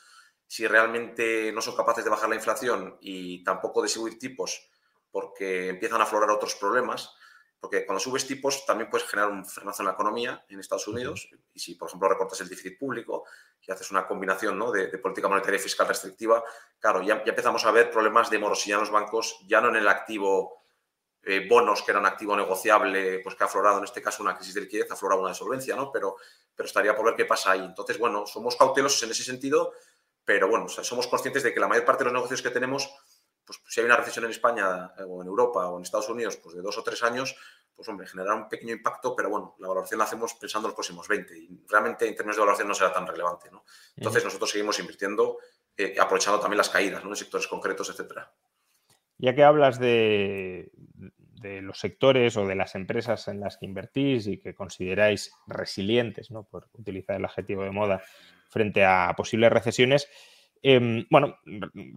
Si realmente no son capaces de bajar la inflación y tampoco de subir tipos porque empiezan a aflorar otros problemas, porque cuando subes tipos también puedes generar un frenazo en la economía en Estados Unidos. Y si, por ejemplo, recortas el déficit público y haces una combinación de, política monetaria y fiscal restrictiva, claro, ya, empezamos a ver problemas de morosidad en los bancos, ya no en el activo eh, bonos, que era un activo negociable, pues que ha aflorado en este caso una crisis de liquidez, ha aflorado una de solvencia, ¿no? Pero, pero estaría por ver qué pasa ahí. Entonces, bueno, somos cautelosos en ese sentido, pero bueno, somos conscientes de que la mayor parte de los negocios que tenemos pues si hay una recesión en España eh, o en Europa o en Estados Unidos, pues de dos o tres años, pues hombre, generará un pequeño impacto, pero bueno, la valoración la hacemos pensando en los próximos 20 y realmente en términos de valoración no será tan relevante, ¿no? Entonces nosotros seguimos invirtiendo, eh, aprovechando también las caídas, ¿no? En sectores concretos, etcétera. Ya que hablas de, de los sectores o de las empresas en las que invertís y que consideráis resilientes, ¿no? Por utilizar el adjetivo de moda, frente a posibles recesiones, Em, bueno,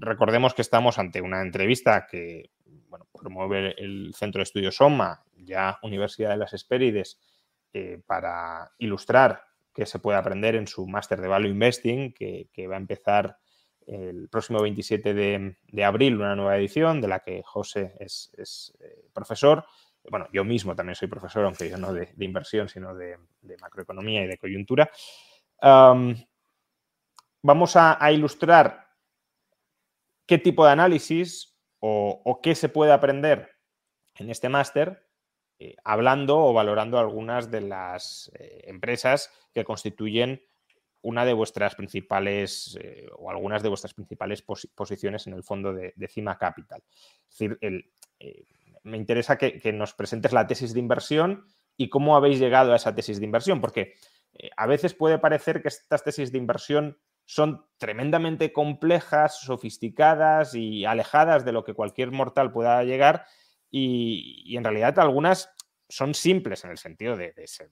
recordemos que estamos ante una entrevista que promueve el Centro de Estudios SOMA, ya Universidad de las Espérides, eh, para ilustrar qué se puede aprender en su máster de Value Investing, que, va a empezar el próximo 27 de, abril, una nueva edición de la que José es, eh, profesor. Bueno, yo mismo también soy profesor, aunque yo no de, inversión, sino de, macroeconomía y de coyuntura vamos a, ilustrar qué tipo de análisis o, qué se puede aprender en este máster, eh, hablando o valorando algunas de las eh, empresas que constituyen una de vuestras principales eh, o algunas de vuestras principales posiciones en el fondo de, Cima Capital. Es decir, me interesa que, nos presentes la tesis de inversión y cómo habéis llegado a esa tesis de inversión, porque a veces puede parecer que estas tesis de inversión son tremendamente complejas, sofisticadas y alejadas de lo que cualquier mortal pueda llegar y, en realidad algunas son simples en el sentido de, ser,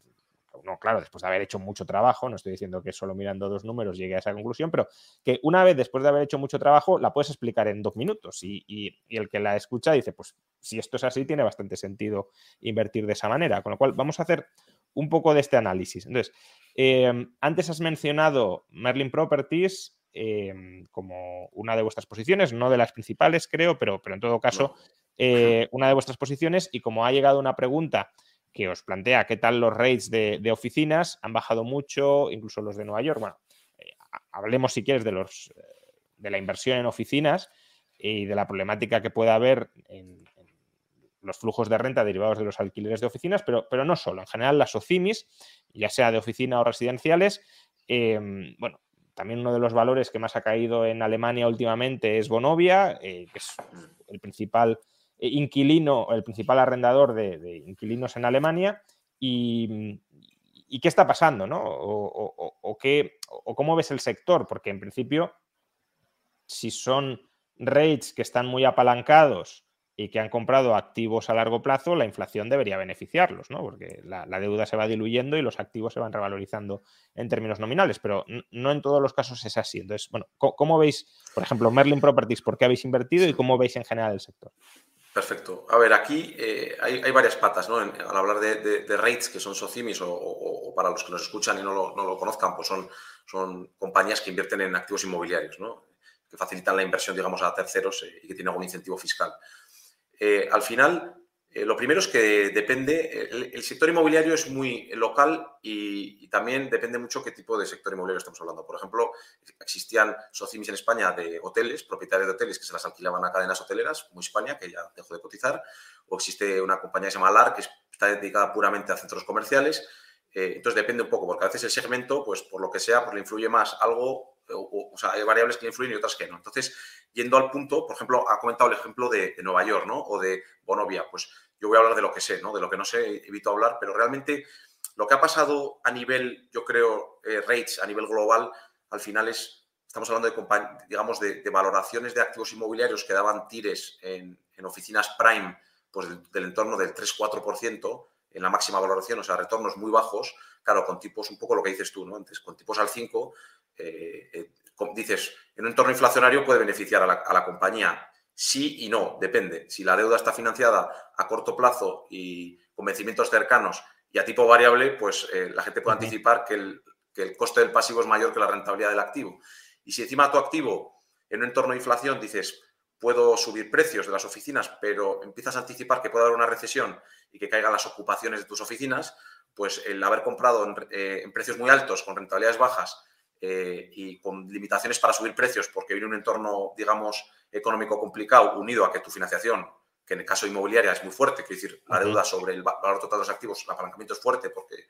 no, claro, después de haber hecho mucho trabajo, no estoy diciendo que solo mirando dos números llegue a esa conclusión, pero que una vez después de haber hecho mucho trabajo la puedes explicar en dos minutos y, el que la escucha dice, pues si esto es así, tiene bastante sentido invertir de esa manera. Con lo cual, vamos a hacer un poco de este análisis. Entonces, Em, antes has mencionado Merlin Properties em, como una de vuestras posiciones, no de las principales, creo, pero, pero en todo caso, eh, una de vuestras posiciones. Y como ha llegado una pregunta que os plantea qué tal los rates de, oficinas, han bajado mucho, incluso los de Nueva York. Bueno, eh, hablemos si quieres de, los, eh, de la inversión en oficinas y de la problemática que puede haber en, los flujos de renta derivados de los alquileres de oficinas, pero, pero no solo. En general, las OCIMIS, ya sea de oficina o residenciales, em, bueno, también uno de los valores que más ha caído en Alemania últimamente es Bonovia, eh, que es el principal inquilino, el principal arrendador de, inquilinos en Alemania. Y, qué está pasando, ¿no? O, qué, o cómo ves el sector, porque en principio, si son rates que están muy apalancados y que han comprado activos a largo plazo, la inflación debería beneficiarlos, ¿no? Porque la, deuda se va diluyendo y los activos se van revalorizando en términos nominales, pero no en todos los casos es así. Entonces, bueno, ¿cómo, veis, por ejemplo, Merlin Properties, por qué habéis invertido y cómo veis en general el sector? Perfecto. A ver, aquí eh, hay, varias patas, ¿no? al hablar de, rates, que son socimis, o, para los que nos escuchan y no lo, conozcan, pues son, son compañías que invierten en activos inmobiliarios, ¿no? Que facilitan la inversión, digamos, a terceros eh, y que tienen algún incentivo fiscal. Eh, al final, eh, lo primero es que depende, el, sector inmobiliario es muy local y, también depende mucho qué tipo de sector inmobiliario estamos hablando. Por ejemplo, existían socimis en España de hoteles, propietarios de hoteles que se las alquilaban a cadenas hoteleras, como España, que ya dejó de cotizar, o existe una compañía que se llama LAR, que está dedicada puramente a centros comerciales. Eh, entonces depende un poco, porque a veces el segmento, pues por lo que sea, pues le influye más algo o, sea, hay variables que influyen y otras que no. Entonces, yendo al punto, por ejemplo, ha comentado el ejemplo de, Nueva York, ¿no? O de Bonovia. Pues yo voy a hablar de lo que sé, ¿no? De lo que no sé, evito hablar, pero realmente lo que ha pasado a nivel, yo creo, eh, rates, a nivel global, al final es, estamos hablando de, digamos, de, valoraciones de activos inmobiliarios que daban tires en, oficinas prime, pues del, entorno del 3-4%, en la máxima valoración, o sea, retornos muy bajos, claro, con tipos un poco lo que dices tú, ¿no? Antes, con tipos al 5, eh, eh, dices, en un entorno inflacionario puede beneficiar a la, compañía. Sí y no, depende. Si la deuda está financiada a corto plazo y con vencimientos cercanos y a tipo variable, pues eh, la gente puede anticipar que el, coste del pasivo es mayor que la rentabilidad del activo. Y si encima tu activo, en un entorno de inflación, dices, puedo subir precios de las oficinas, pero empiezas a anticipar que puede haber una recesión y que caigan las ocupaciones de tus oficinas, pues el haber comprado en, en precios muy altos, con rentabilidades bajas, eh, y con limitaciones para subir precios porque viene un entorno, digamos, económico complicado unido a que tu financiación, que en el caso inmobiliaria es muy fuerte, es decir, la deuda sobre el valor total de los activos, el apalancamiento es fuerte porque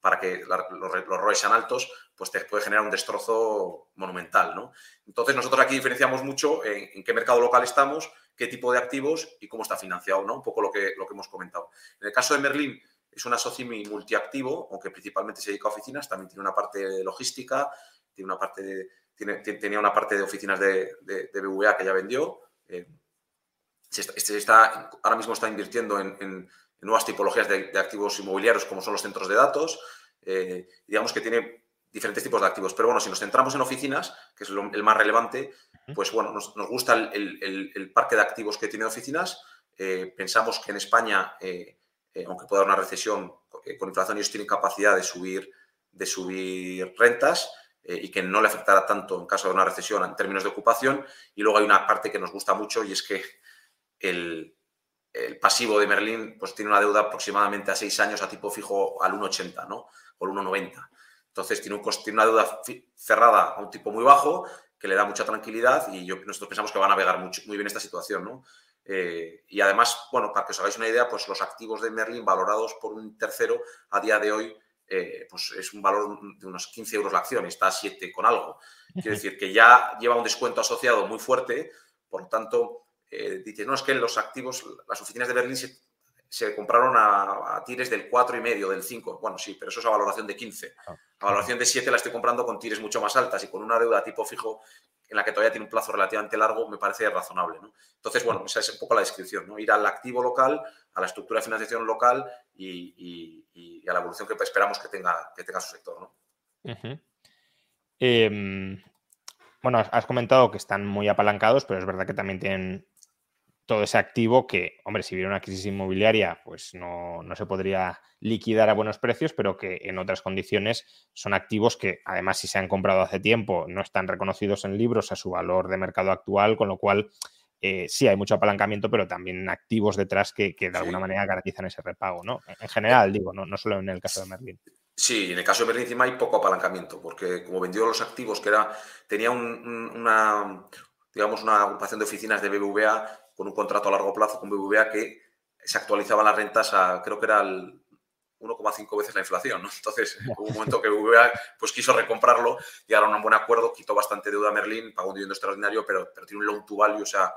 para que los, los sean altos, pues te puede generar un destrozo monumental, ¿no? Entonces nosotros aquí diferenciamos mucho en, qué mercado local estamos, qué tipo de activos y cómo está financiado, ¿no? Un poco lo que, lo que hemos comentado. En el caso de Merlin, es una socimi multiactivo, aunque principalmente se dedica a oficinas, también tiene una parte de logística, tiene una parte de, tiene, tenía una parte de oficinas de, de, BVA que ya vendió. Eh, este está, ahora mismo está invirtiendo en, nuevas tipologías de, activos inmobiliarios como son los centros de datos. Eh, digamos que tiene diferentes tipos de activos. Pero bueno, si nos centramos en oficinas, que es el más relevante, pues bueno, nos, gusta el, parque de activos que tiene oficinas. Eh, pensamos que en España eh, aunque pueda haber una recesión, con inflación ellos tienen capacidad de subir, de subir rentas eh, y que no le afectará tanto en caso de una recesión en términos de ocupación. Y luego hay una parte que nos gusta mucho y es que el, pasivo de Merlín pues, tiene una deuda aproximadamente a seis años a tipo fijo al 1,80 ¿no? o al 1,90. Entonces tiene, un tiene una deuda cerrada a un tipo muy bajo que le da mucha tranquilidad y yo, nosotros pensamos que va a navegar mucho, muy bien esta situación. ¿no? Eh, y además, bueno, para que os hagáis una idea, pues los activos de Merlin valorados por un tercero a día de hoy eh, pues es un valor de unos 15 euros la acción y está a 7 con algo. Quiero decir que ya lleva un descuento asociado muy fuerte, por lo tanto, eh, dice, no, es que los activos, las oficinas de Berlín se, compraron a, tires del 4,5, del 5. Bueno, sí, pero eso es a valoración de 15. Ah, a valoración de 7 la estoy comprando con tires mucho más altas y con una deuda tipo fijo en la que todavía tiene un plazo relativamente largo, me parece razonable. Entonces, bueno, esa es un poco la descripción, ¿no? Ir al activo local, a la estructura de financiación local y, a la evolución que esperamos que tenga, que tenga su sector. ¿no? Em, bueno, has comentado que están muy apalancados, pero es verdad que también tienen todo ese activo que, hombre, si hubiera una crisis inmobiliaria, pues no, se podría liquidar a buenos precios, pero que en otras condiciones son activos que, además, si se han comprado hace tiempo, no están reconocidos en libros a su valor de mercado actual, con lo cual eh, sí hay mucho apalancamiento, pero también activos detrás que, de alguna manera garantizan ese repago, ¿no? En general, digo, no, no solo en el caso de Merlin. Sí, en el caso de Merlin encima hay poco apalancamiento, porque como vendió los activos, que era, tenía una, digamos, una agrupación de oficinas de BBVA con un contrato a largo plazo con BBVA que se actualizaban las rentas a, creo que era el 1,5 veces la inflación, ¿no? Entonces, hubo un momento que BBVA pues, quiso recomprarlo y ahora un buen acuerdo, quitó bastante deuda a Merlin, pagó un dividendo extraordinario, pero, pero tiene un loan to value, o sea,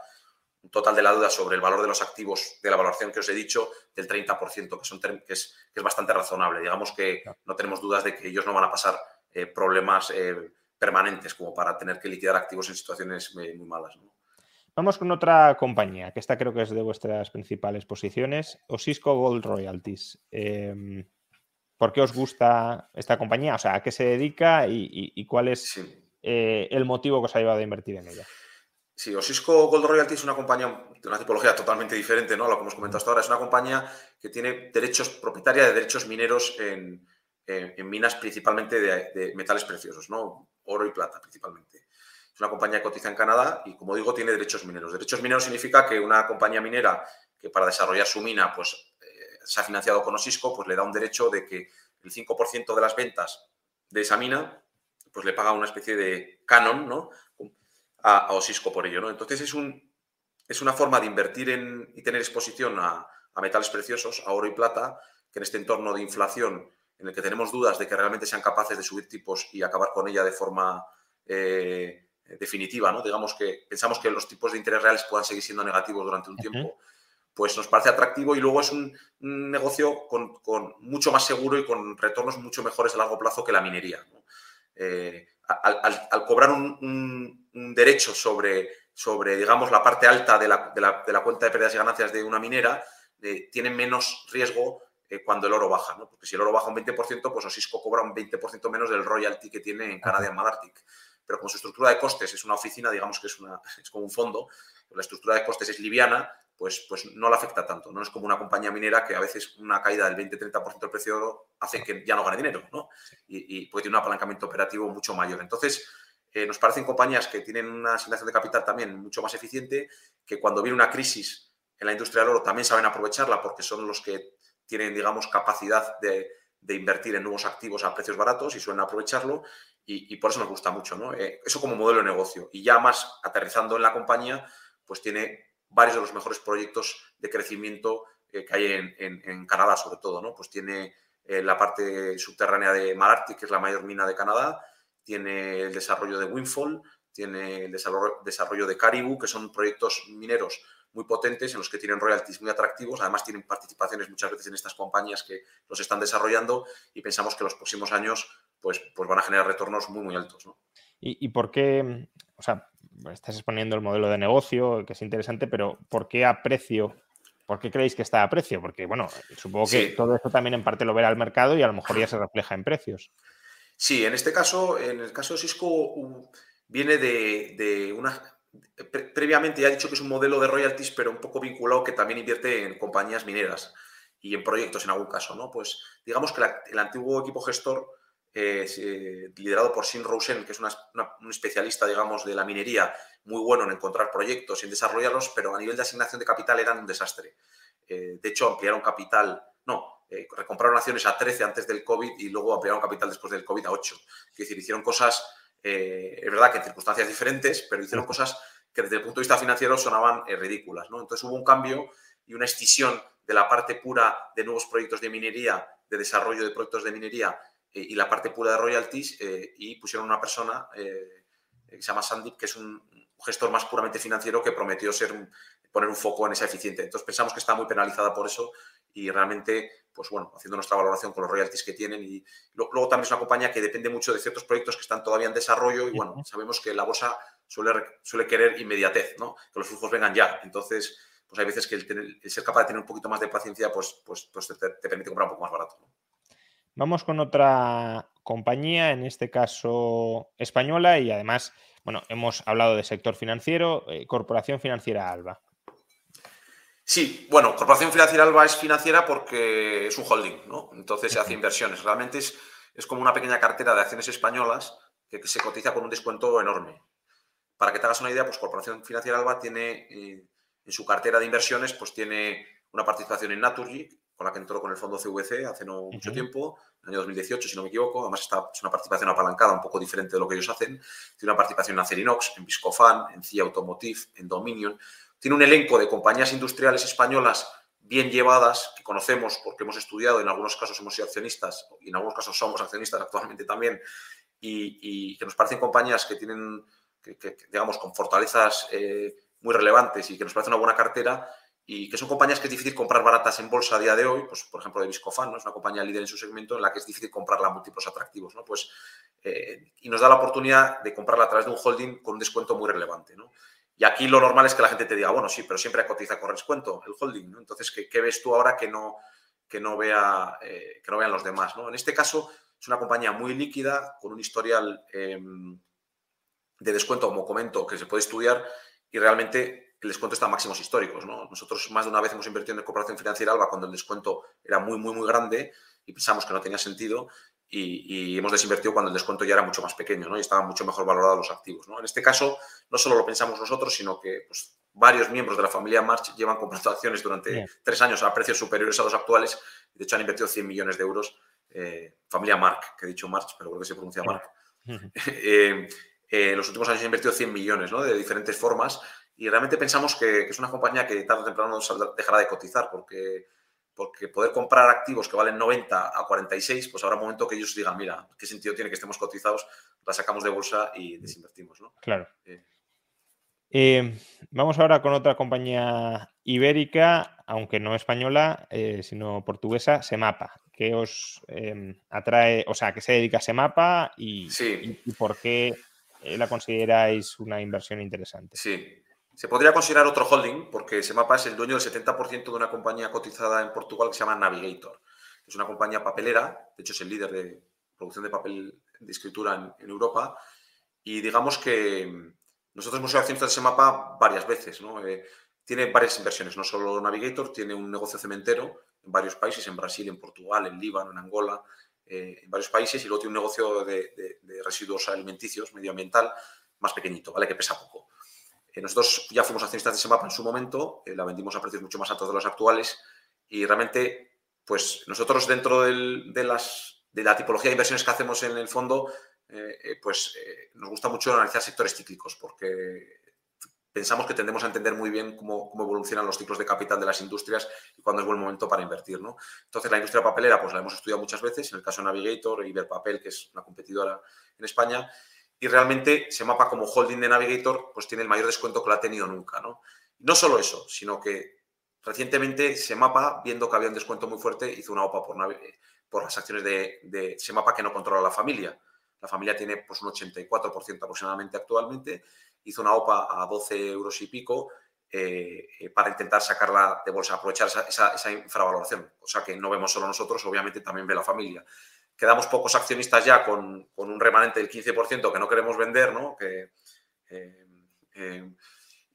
un total de la deuda sobre el valor de los activos de la valoración que os he dicho del 30%, que, son, que, es, que es bastante razonable. Digamos que no tenemos dudas de que ellos no van a pasar eh, problemas eh, permanentes como para tener que liquidar activos en situaciones muy, muy malas. ¿no? Vamos con otra compañía, que esta creo que es de vuestras principales posiciones, Osisco Gold Royalties. Em, ¿Por qué os gusta esta compañía? O sea, ¿a qué se dedica y, cuál es eh, el motivo que os ha llevado a invertir en ella? Sí, Osisco Gold Royalties es una compañía de una tipología totalmente diferente, ¿no? Lo que hemos comentado hasta ahora. Es una compañía que tiene derechos, propietaria de derechos mineros en, minas principalmente de, de, metales preciosos, ¿no? Oro y plata principalmente una compañía que cotiza en Canadá y, como digo, tiene derechos mineros. Derechos mineros significa que una compañía minera que para desarrollar su mina pues, eh, se ha financiado con Osisco, pues le da un derecho de que el 5% de las ventas de esa mina pues le paga una especie de canon ¿no? a, Osisco por ello. ¿no? Entonces es, un, es una forma de invertir en, y tener exposición a, metales preciosos, a oro y plata, que en este entorno de inflación en el que tenemos dudas de que realmente sean capaces de subir tipos y acabar con ella de forma eh, definitiva, ¿no? Digamos que pensamos que los tipos de interés reales puedan seguir siendo negativos durante un tiempo, pues nos parece atractivo y luego es un, negocio con, mucho más seguro y con retornos mucho mejores a largo plazo que la minería. Eh, al, cobrar un, derecho sobre, sobre, digamos, la parte alta de la, cuenta de pérdidas y ganancias de una minera, eh, tiene menos riesgo cuando el oro baja, ¿no? Porque si el oro baja un 20%, pues Osisco cobra un 20% menos del royalty que tiene en Canadian Malartic pero como su estructura de costes es una oficina, digamos que es, una, es como un fondo, pues la estructura de costes es liviana, pues, pues no la afecta tanto. No es como una compañía minera que a veces una caída del 20-30% del precio de oro hace que ya no gane dinero, ¿no? Y, puede tener un apalancamiento operativo mucho mayor. Entonces, eh, nos parecen compañías que tienen una asignación de capital también mucho más eficiente, que cuando viene una crisis en la industria del oro también saben aprovecharla porque son los que tienen, digamos, capacidad de, de invertir en nuevos activos a precios baratos y suelen aprovecharlo y, por eso nos gusta mucho, ¿no? Eh, eso como modelo de negocio. Y ya más aterrizando en la compañía, pues tiene varios de los mejores proyectos de crecimiento eh, que hay en, Canadá, sobre todo, ¿no? Pues tiene eh, la parte subterránea de Malartic, que es la mayor mina de Canadá, tiene el desarrollo de Windfall, tiene el desarrollo de Caribou, que son proyectos mineros muy potentes en los que tienen royalties muy atractivos. Además, tienen participaciones muchas veces en estas compañías que los están desarrollando y pensamos que los próximos años pues, pues van a generar retornos muy, muy altos. ¿Y, por qué? O sea, estás exponiendo el modelo de negocio, que es interesante, pero ¿por qué a precio? ¿Por qué creéis que está a precio? Porque, bueno, supongo que todo esto también en parte lo verá el mercado y a lo mejor ya se refleja en precios. Sí, en este caso, en el caso de Cisco, viene de, de una previamente ya he dicho que es un modelo de royalties, pero un poco vinculado que también invierte en compañías mineras y en proyectos en algún caso, ¿no? Pues digamos que el antiguo equipo gestor, eh, eh, liderado por Sin Rosen, que es un especialista, digamos, de la minería, muy bueno en encontrar proyectos y en desarrollarlos, pero a nivel de asignación de capital eran un desastre. Eh, de hecho, ampliaron capital, no, recompraron acciones a 13 antes del COVID y luego ampliaron capital después del COVID a 8. Es decir, hicieron cosas es verdad que en circunstancias diferentes, pero hicieron cosas que desde el punto de vista financiero sonaban ridículas. ¿no? Entonces hubo un cambio y una escisión de la parte pura de nuevos proyectos de minería de desarrollo de proyectos de minería y la parte pura de royalties y pusieron una persona que se llama Sandeep, que es un gestor más puramente financiero que prometió ser poner un foco en esa eficiente. Entonces pensamos que está muy penalizada por eso y realmente, pues bueno, haciendo nuestra valoración con los royalties que tienen. Y luego también es una compañía que depende mucho de ciertos proyectos que están todavía en desarrollo y bueno, sabemos que la bolsa suele, suele querer inmediatez, ¿no? Que los flujos vengan ya. Entonces, pues hay veces que el, ser capaz de tener un poquito más de paciencia, pues, pues, pues te, permite comprar un poco más barato. Vamos con otra compañía, en este caso española, y además, bueno, hemos hablado de sector financiero, eh, Corporación Financiera Alba. Sí, bueno, Corporación Financiera Alba es financiera porque es un holding, ¿no? Entonces se hace inversiones. Realmente es, es como una pequeña cartera de acciones españolas que, se cotiza con un descuento enorme. Para que te hagas una idea, pues Corporación Financiera Alba tiene eh, en su cartera de inversiones, pues tiene una participación en Naturgy, con la que entró con el fondo CVC hace no mucho tiempo, en el año 2018, si no me equivoco. Además, está, es una participación apalancada, un poco diferente de lo que ellos hacen. Tiene una participación en Acerinox, en Viscofan, en CIA Automotive, en Dominion tiene un elenco de compañías industriales españolas bien llevadas, que conocemos porque hemos estudiado, en algunos casos hemos sido accionistas y en algunos casos somos accionistas actualmente también, y, que nos parecen compañías que tienen, digamos, con fortalezas eh, muy relevantes y que nos parece una buena cartera y que son compañías que es difícil comprar baratas en bolsa a día de hoy, pues por ejemplo de Viscofan, ¿no? es una compañía líder en su segmento en la que es difícil comprarla a múltiplos atractivos, ¿no? Pues, eh, y nos da la oportunidad de comprarla a través de un holding con un descuento muy relevante. ¿no? Y aquí lo normal es que la gente te diga, bueno, sí, pero siempre cotiza con descuento el holding, ¿no? Entonces, ¿qué, ves tú ahora que no, que no, vea, eh, que no vean los demás? ¿no? En este caso, es una compañía muy líquida, con un historial em, de descuento, como comento, que se puede estudiar y realmente el descuento está a máximos históricos. ¿no? Nosotros más de una vez hemos invertido en Corporación Financiera Alba cuando el descuento era muy, muy, muy grande y pensamos que no tenía sentido y, hemos desinvertido cuando el descuento ya era mucho más pequeño ¿no? y estaban mucho mejor valorados los activos. ¿no? En este caso, no solo lo pensamos nosotros, sino que pues, varios miembros de la familia March llevan comprando acciones durante tres años a precios superiores a los actuales. De hecho, han invertido 100 millones de euros. Eh, familia Mark, que he dicho March, pero creo que se pronuncia Mark. Eh, eh, en los últimos años han invertido 100 millones ¿no? de diferentes formas y realmente pensamos que, que, es una compañía que tarde o temprano dejará de cotizar porque porque poder comprar activos que valen 90 a 46, pues habrá un momento que ellos digan, mira, ¿qué sentido tiene que estemos cotizados? La sacamos de bolsa y desinvertimos, ¿no? Claro. Eh. Eh, vamos ahora con otra compañía ibérica, aunque no española, eh, sino portuguesa, Semapa. ¿Qué os em, atrae, o sea, qué se dedica a Semapa y, y por qué la consideráis una inversión interesante? Sí, se podría considerar otro holding porque Semapa es el dueño del 70% de una compañía cotizada en Portugal que se llama Navigator. Es una compañía papelera, de hecho es el líder de producción de papel de escritura en, Europa. Y digamos que nosotros hemos sido accionistas de Semapa varias veces. Eh, tiene varias inversiones, no solo Navigator, tiene un negocio cementero en varios países, en Brasil, en Portugal, en Líbano, en Angola, eh, en varios países, y luego tiene un negocio de, de residuos alimenticios, medioambiental, más pequeñito, ¿vale? Que pesa poco. Eh, nosotros ya fuimos accionistas de Semapa en su momento, eh, la vendimos a precios mucho más altos de los actuales y realmente, pues nosotros dentro de, las, de la tipología de inversiones que hacemos en el fondo, eh, pues nos gusta mucho analizar sectores cíclicos porque pensamos que tendemos a entender muy bien cómo, evolucionan los ciclos de capital de las industrias y cuándo es buen momento para invertir. ¿no? Entonces, la industria papelera, pues la hemos estudiado muchas veces, en el caso de Navigator, Iberpapel, que es una competidora en España, y realmente Semapa como holding de Navigator pues tiene el mayor descuento que lo ha tenido nunca. No, no solo eso, sino que recientemente Semapa, viendo que había un descuento muy fuerte, hizo una OPA por, por las acciones de, de, Semapa que no controla la familia. La familia tiene pues, un 84% aproximadamente actualmente. Hizo una OPA a 12 euros y pico eh, eh, para intentar sacarla de bolsa, aprovechar esa, esa infravaloración. O sea que no vemos solo nosotros, obviamente también ve la familia quedamos pocos accionistas ya con, un remanente del 15% que no queremos vender, ¿no? Que, eh, eh,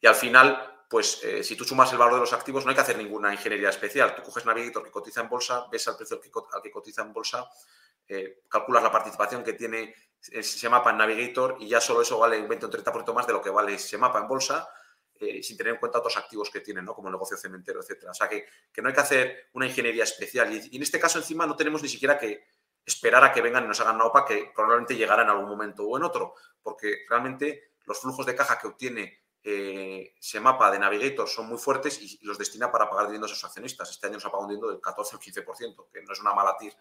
y al final, pues eh, si tú sumas el valor de los activos, no hay que hacer ninguna ingeniería especial. Tú coges Navigator que cotiza en bolsa, ves al precio al que, cotiza en bolsa, calculas la participación que tiene Semapa en Navigator y ya solo eso vale un 20 o 30% más de lo que vale Semapa en bolsa. sin tener en cuenta otros activos que tienen, ¿no? como el negocio cementero, etcétera. O sea, que, no hay que hacer una ingeniería especial. y, en este caso, encima, no tenemos ni siquiera que, esperar a que vengan y nos hagan una OPA que probablemente llegará en algún momento o en otro, porque realmente los flujos de caja que obtiene eh, Semapa de Navigator son muy fuertes y los destina para pagar dividendos a sus accionistas. Este año nos ha pagado un dividendo del 14 o 15%, que no es una mala tir.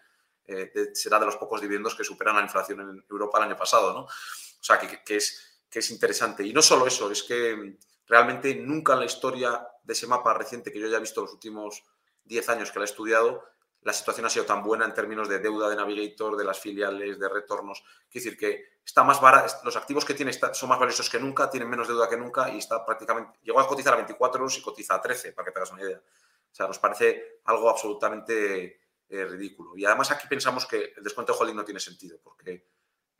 Eh, será de los pocos dividendos que superan la inflación en Europa el año pasado, ¿no? O sea, que, es, que es interesante. Y no solo eso, es que realmente nunca en la historia de ese mapa reciente que yo ya he visto los últimos 10 años que la he estudiado, la situación ha sido tan buena en términos de deuda de Navigator, de las filiales, de retornos. Quiere decir que está más los activos que tiene son más valiosos que nunca, tienen menos deuda que nunca y está prácticamente, llegó a cotizar a 24 euros y cotiza a 13, para que te hagas una idea. O sea, nos parece algo absolutamente eh, ridículo. Y además aquí pensamos que el descuento de holding no tiene sentido, porque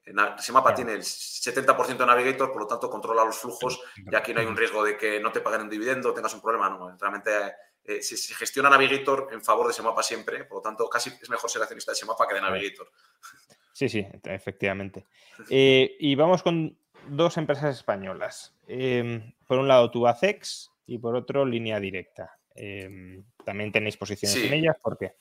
ese mapa tiene el 70% de Navigator, por lo tanto controla los flujos y aquí no hay un riesgo de que no te paguen un dividendo, tengas un problema, no, realmente eh, se, gestiona Navigator en favor de ese mapa siempre, por lo tanto, casi es mejor ser accionista de ese mapa que de Navigator. Sí, sí, efectivamente. Eh, y vamos con dos empresas españolas. Em, por un lado, Tubacex y por otro, Línea Directa. Em, también tenéis posiciones en ellas, ¿por qué?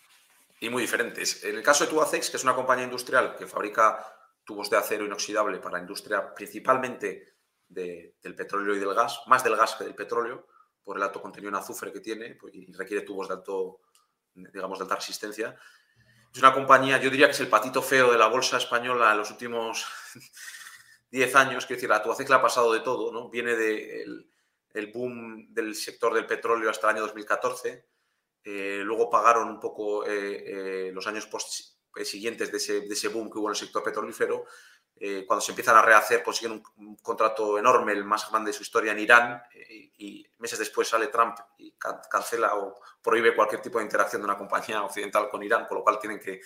Y muy diferentes. En el caso de Tubacex, que es una compañía industrial que fabrica tubos de acero inoxidable para industria principalmente del petróleo y del gas, más del gas que del petróleo, por el alto contenido en azufre que tiene pues, y requiere tubos de alto, digamos, de alta resistencia. Es una compañía, yo diría que es el patito feo de la bolsa española en los últimos 10 años, que decir, la Tuacec le ha pasado de todo, ¿no? Viene del el boom del sector del petróleo hasta el año 2014, eh, luego pagaron un poco eh, eh, los años siguientes de ese, de boom que hubo en el sector petrolífero eh, cuando se empiezan a rehacer, consiguen un, contrato enorme, el más grande de su historia en Irán, eh, y, meses después sale Trump y cancela o prohíbe cualquier tipo de interacción de una compañía occidental con Irán, con lo cual tienen que,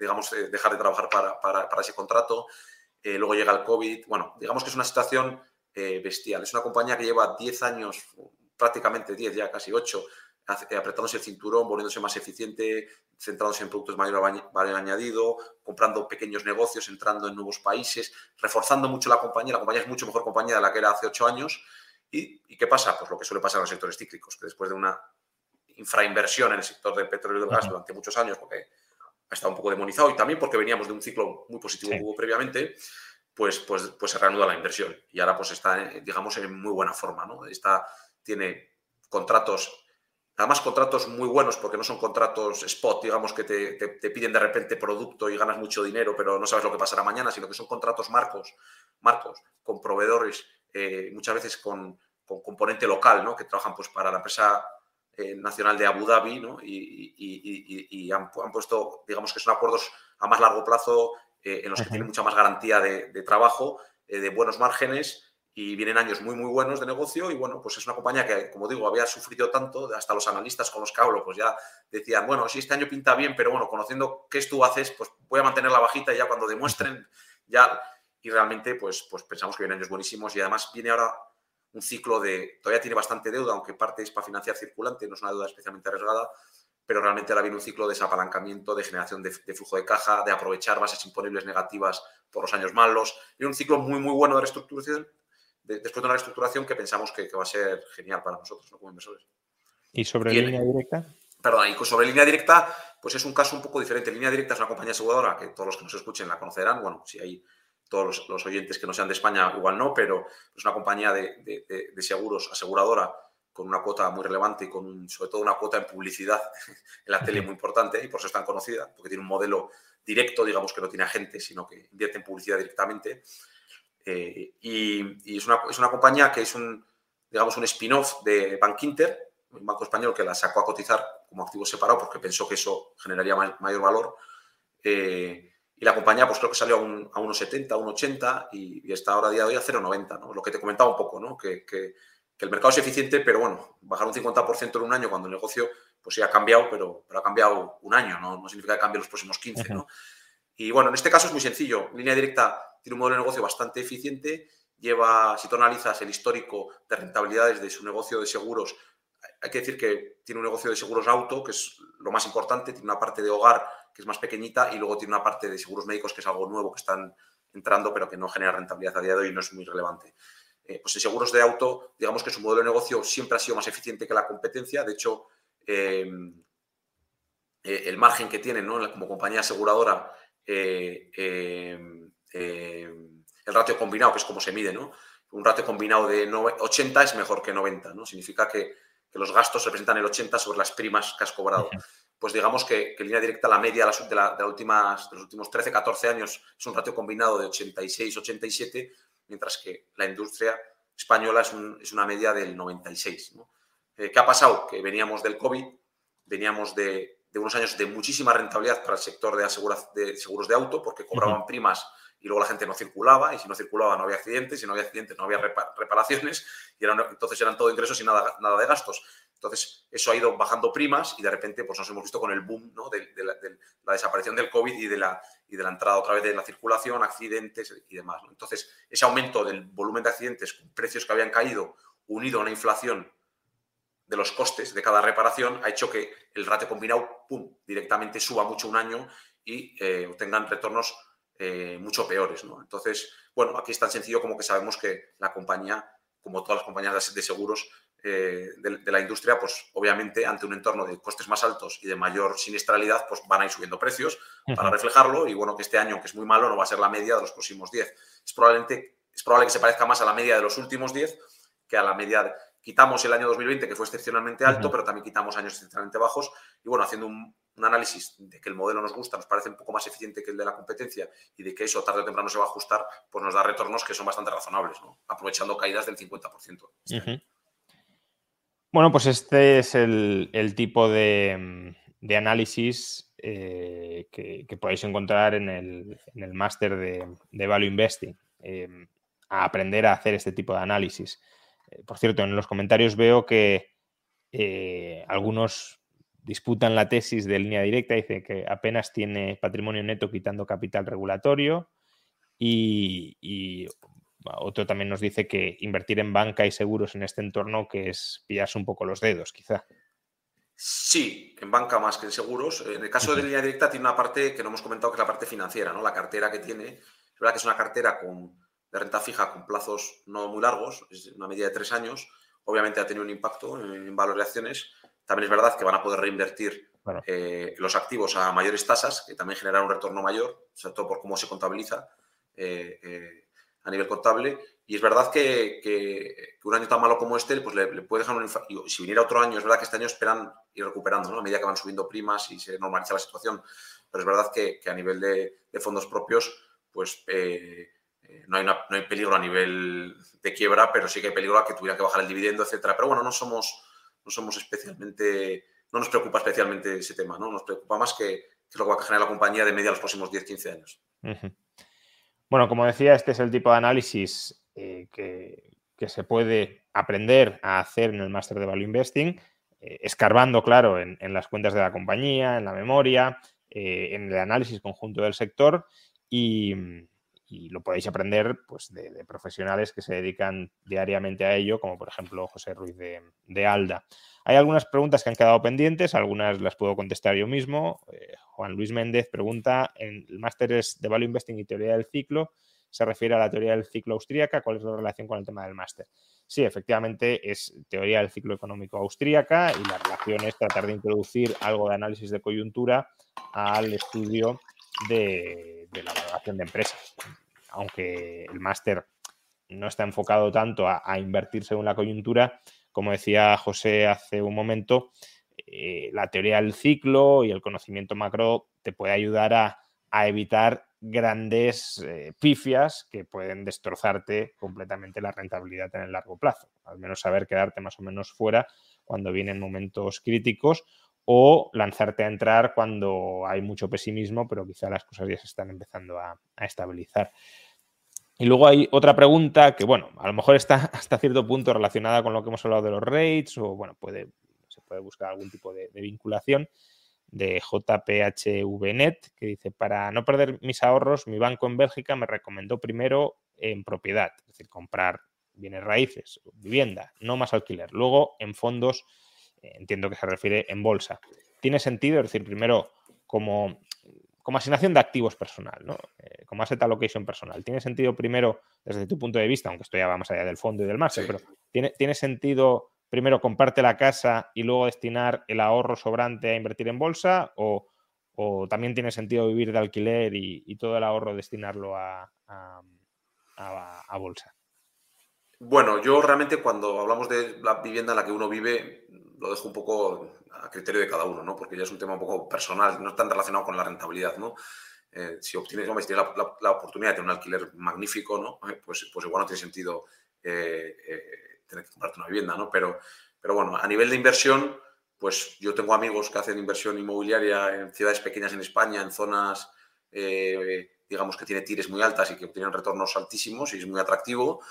digamos, eh, dejar de trabajar para, para, ese contrato. luego llega el COVID. Bueno, digamos que es una situación bestial. Es una compañía que lleva 10 años, prácticamente 10, ya casi 8, apretándose el cinturón, volviéndose más eficiente, centrándose en productos de mayor valor añadido, comprando pequeños negocios, entrando en nuevos países, reforzando mucho la compañía. La compañía es mucho mejor compañía de la que era hace ocho años. ¿Y, qué pasa? Pues lo que suele pasar en los sectores cíclicos, que después de una infrainversión en el sector del petróleo y del gas durante muchos años, porque ha estado un poco demonizado y también porque veníamos de un ciclo muy positivo que hubo previamente, pues, pues, pues se reanuda la inversión y ahora pues está, digamos, en muy buena forma. ¿no? Está, tiene contratos Además, contratos muy buenos porque no son contratos spot, digamos, que te, piden de repente producto y ganas mucho dinero, pero no sabes lo que pasará mañana, sino que son contratos marcos, marcos con proveedores, eh, muchas veces con, componente local, ¿no? que trabajan pues, para la empresa eh, nacional de Abu Dhabi ¿no? y, han, puesto, digamos que son acuerdos a más largo plazo eh, en los que tienen mucha más garantía de, de trabajo, de buenos márgenes y vienen años muy, muy buenos de negocio y bueno, pues es una compañía que, como digo, había sufrido tanto, hasta los analistas con los que hablo, pues ya decían, bueno, si este año pinta bien, pero bueno, conociendo qué es tú haces, pues voy a mantener la bajita y ya cuando demuestren, ya, y realmente, pues, pues pensamos que vienen años buenísimos y además viene ahora un ciclo de, todavía tiene bastante deuda, aunque parte es para financiar circulante, no es una deuda especialmente arriesgada, pero realmente ahora viene un ciclo de desapalancamiento, de generación de, de, flujo de caja, de aprovechar bases imponibles negativas por los años malos, y un ciclo muy, muy bueno de reestructuración después de una reestructuración que pensamos que, va a ser genial para nosotros como inversores. ¿Y sobre línea directa? Perdón, y sobre línea directa, pues es un caso un poco diferente. Línea directa es una compañía aseguradora que todos los que nos escuchen la conocerán. Bueno, si hay todos los, oyentes que no sean de España, igual no, pero es una compañía de, seguros aseguradora con una cuota muy relevante y con sobre todo una cuota en publicidad en la tele muy importante y por eso es tan conocida, porque tiene un modelo directo, digamos que no tiene agentes, sino que invierte en publicidad directamente. Eh, y, es, una, es, una, compañía que es un, digamos, un spin-off de Bank Inter, un banco español que la sacó a cotizar como activo separado porque pensó que eso generaría mayor valor. Eh, y la compañía, pues creo que salió a, un, a 1,70, 1,80 y, está ahora a día de hoy a 0,90, ¿no? Lo que te comentaba un poco, ¿no? Que, que, el mercado es eficiente, pero bueno, bajar un 50% en un año cuando el negocio pues sí ha cambiado, pero, pero ha cambiado un año, ¿no? No significa que cambie los próximos 15, ¿no? Y bueno, en este caso es muy sencillo. Línea directa tiene un modelo de negocio bastante eficiente, lleva, si tú analizas el histórico de rentabilidades de su negocio de seguros, hay que decir que tiene un negocio de seguros auto, que es lo más importante, tiene una parte de hogar que es más pequeñita y luego tiene una parte de seguros médicos que es algo nuevo que están entrando pero que no genera rentabilidad a día de hoy y no es muy relevante. Eh, pues en seguros de auto, digamos que su modelo de negocio siempre ha sido más eficiente que la competencia, de hecho, eh, eh, el margen que tienen como compañía aseguradora eh, el ratio combinado, que es como se mide, ¿no? un ratio combinado de 80 es mejor que 90, ¿no? Significa que, los gastos representan el 80 sobre las primas que has cobrado. Pues digamos que, en línea directa la media de, la, de, últimas, de los últimos 13, 14 años es un ratio combinado de 86, 87, mientras que la industria española es, una media del 96. Eh, ¿Qué ha pasado? Que veníamos del COVID, veníamos de, unos años de muchísima rentabilidad para el sector de, de seguros de auto, porque cobraban primas y luego la gente no circulaba, y si no circulaba no había accidentes, y si no había accidentes no había reparaciones, y entonces eran todo ingresos y nada, nada de gastos. Entonces, eso ha ido bajando primas y de repente pues, nos hemos visto con el boom de, la, desaparición del COVID y de, la, y de la entrada otra vez de la circulación, accidentes y demás. Entonces, ese aumento del volumen de accidentes con precios que habían caído, unido a una inflación de los costes de cada reparación, ha hecho que el ratio combinado, pum, directamente suba mucho un año y eh, obtengan retornos eh, mucho peores. ¿no? Entonces, bueno, aquí es tan sencillo como que sabemos que la compañía, como todas las compañías de seguros eh, de, la industria, pues obviamente ante un entorno de costes más altos y de mayor siniestralidad, pues van a ir subiendo precios para reflejarlo y bueno, que este año, que es muy malo, no va a ser la media de los próximos 10. Es, probablemente, es probable que se parezca más a la media de los últimos 10 que a la media... quitamos el año 2020, que fue excepcionalmente alto, pero también quitamos años excepcionalmente bajos. Y bueno, haciendo un, un análisis de que el modelo nos gusta, nos parece un poco más eficiente que el de la competencia y de que eso tarde o temprano se va a ajustar, pues nos da retornos que son bastante razonables, aprovechando caídas del 50%. Bueno, pues este es el, tipo de, análisis eh, que, podéis encontrar en el, máster de, Value Investing. Eh, a aprender a hacer este tipo de análisis. Eh, por cierto, en los comentarios veo que algunos disputan la tesis de línea directa, dice que apenas tiene patrimonio neto quitando capital regulatorio y, otro también nos dice que invertir en banca y seguros en este entorno que es pillarse un poco los dedos, quizá. Sí, en banca más que en seguros. En el caso de línea directa tiene una parte que no hemos comentado, que es la parte financiera, ¿no? La cartera que tiene. Es verdad que es una cartera con, de renta fija con plazos no muy largos, es una media de tres años. Obviamente ha tenido un impacto en, valoraciones, también es verdad que van a poder reinvertir eh, los activos a mayores tasas, que también generan un retorno mayor, sobre todo por cómo se contabiliza eh, eh, a nivel contable. Y es verdad que, un año tan malo como este, pues le, puede dejar un Si viniera otro año, es verdad que este año esperan ir recuperando, ¿no? A medida que van subiendo primas y se normaliza la situación. Pero es verdad que, a nivel de, fondos propios, pues no, hay no, hay peligro a nivel de quiebra, pero sí que hay peligro a que tuviera que bajar el dividendo, etcétera. Pero bueno, no somos no somos especialmente, no nos preocupa especialmente ese tema, ¿no? Nos preocupa más que, que lo que va a generar la compañía de media los próximos 10-15 años. Bueno, como decía, este es el tipo de análisis eh, que, se puede aprender a hacer en el máster de Value Investing, eh, escarbando, claro, en, las cuentas de la compañía, en la memoria, eh, en el análisis conjunto del sector y, y lo podéis aprender pues, de, profesionales que se dedican diariamente a ello, como por ejemplo José Ruiz de, Alda. Hay algunas preguntas que han quedado pendientes, algunas las puedo contestar yo mismo. Eh, Juan Luis Méndez pregunta, en el máster de Value Investing y Teoría del Ciclo, se refiere a la teoría del ciclo austríaca, ¿cuál es la relación con el tema del máster? Sí, efectivamente es teoría del ciclo económico austríaca y la relación es tratar de introducir algo de análisis de coyuntura al estudio de, la valoración de empresas. Aunque el máster no está enfocado tanto a, invertir según la coyuntura, como decía José hace un momento, eh, la teoría del ciclo y el conocimiento macro te puede ayudar a, evitar grandes eh, pifias que pueden destrozarte completamente la rentabilidad en el largo plazo. Al menos saber quedarte más o menos fuera cuando vienen momentos críticos o lanzarte a entrar cuando hay mucho pesimismo, pero quizá las cosas ya se están empezando a, estabilizar. Y luego hay otra pregunta que, bueno, a lo mejor está hasta cierto punto relacionada con lo que hemos hablado de los rates, o bueno, puede, se puede buscar algún tipo de, vinculación de JPHVNet, que dice, para no perder mis ahorros, mi banco en Bélgica me recomendó primero en propiedad, es decir, comprar bienes raíces, vivienda, no más alquiler. Luego en fondos entiendo que se refiere en bolsa. ¿Tiene sentido? Es decir, primero, como, como asignación de activos personal, ¿no? Eh, como asset allocation personal. ¿Tiene sentido primero, desde tu punto de vista, aunque esto ya va más allá del fondo y del máster, pero ¿tiene, ¿tiene sentido primero comprarte la casa y luego destinar el ahorro sobrante a invertir en bolsa? ¿O, también tiene sentido vivir de alquiler y, todo el ahorro destinarlo a bolsa? Bueno, yo realmente cuando hablamos de la vivienda en la que uno vive, lo dejo un poco a criterio de cada uno, ¿no? Porque ya es un tema un poco personal, no tan relacionado con la rentabilidad, ¿no? Eh, si obtienes, tienes la, oportunidad de tener un alquiler magnífico, ¿no? Eh, pues, pues igual no tiene sentido eh, tener que comprarte una vivienda, ¿no? Pero, pero bueno, a nivel de inversión, pues yo tengo amigos que hacen inversión inmobiliaria en ciudades pequeñas en España, en zonas, digamos, que tiene tires muy altas y que obtienen retornos altísimos y es muy atractivo.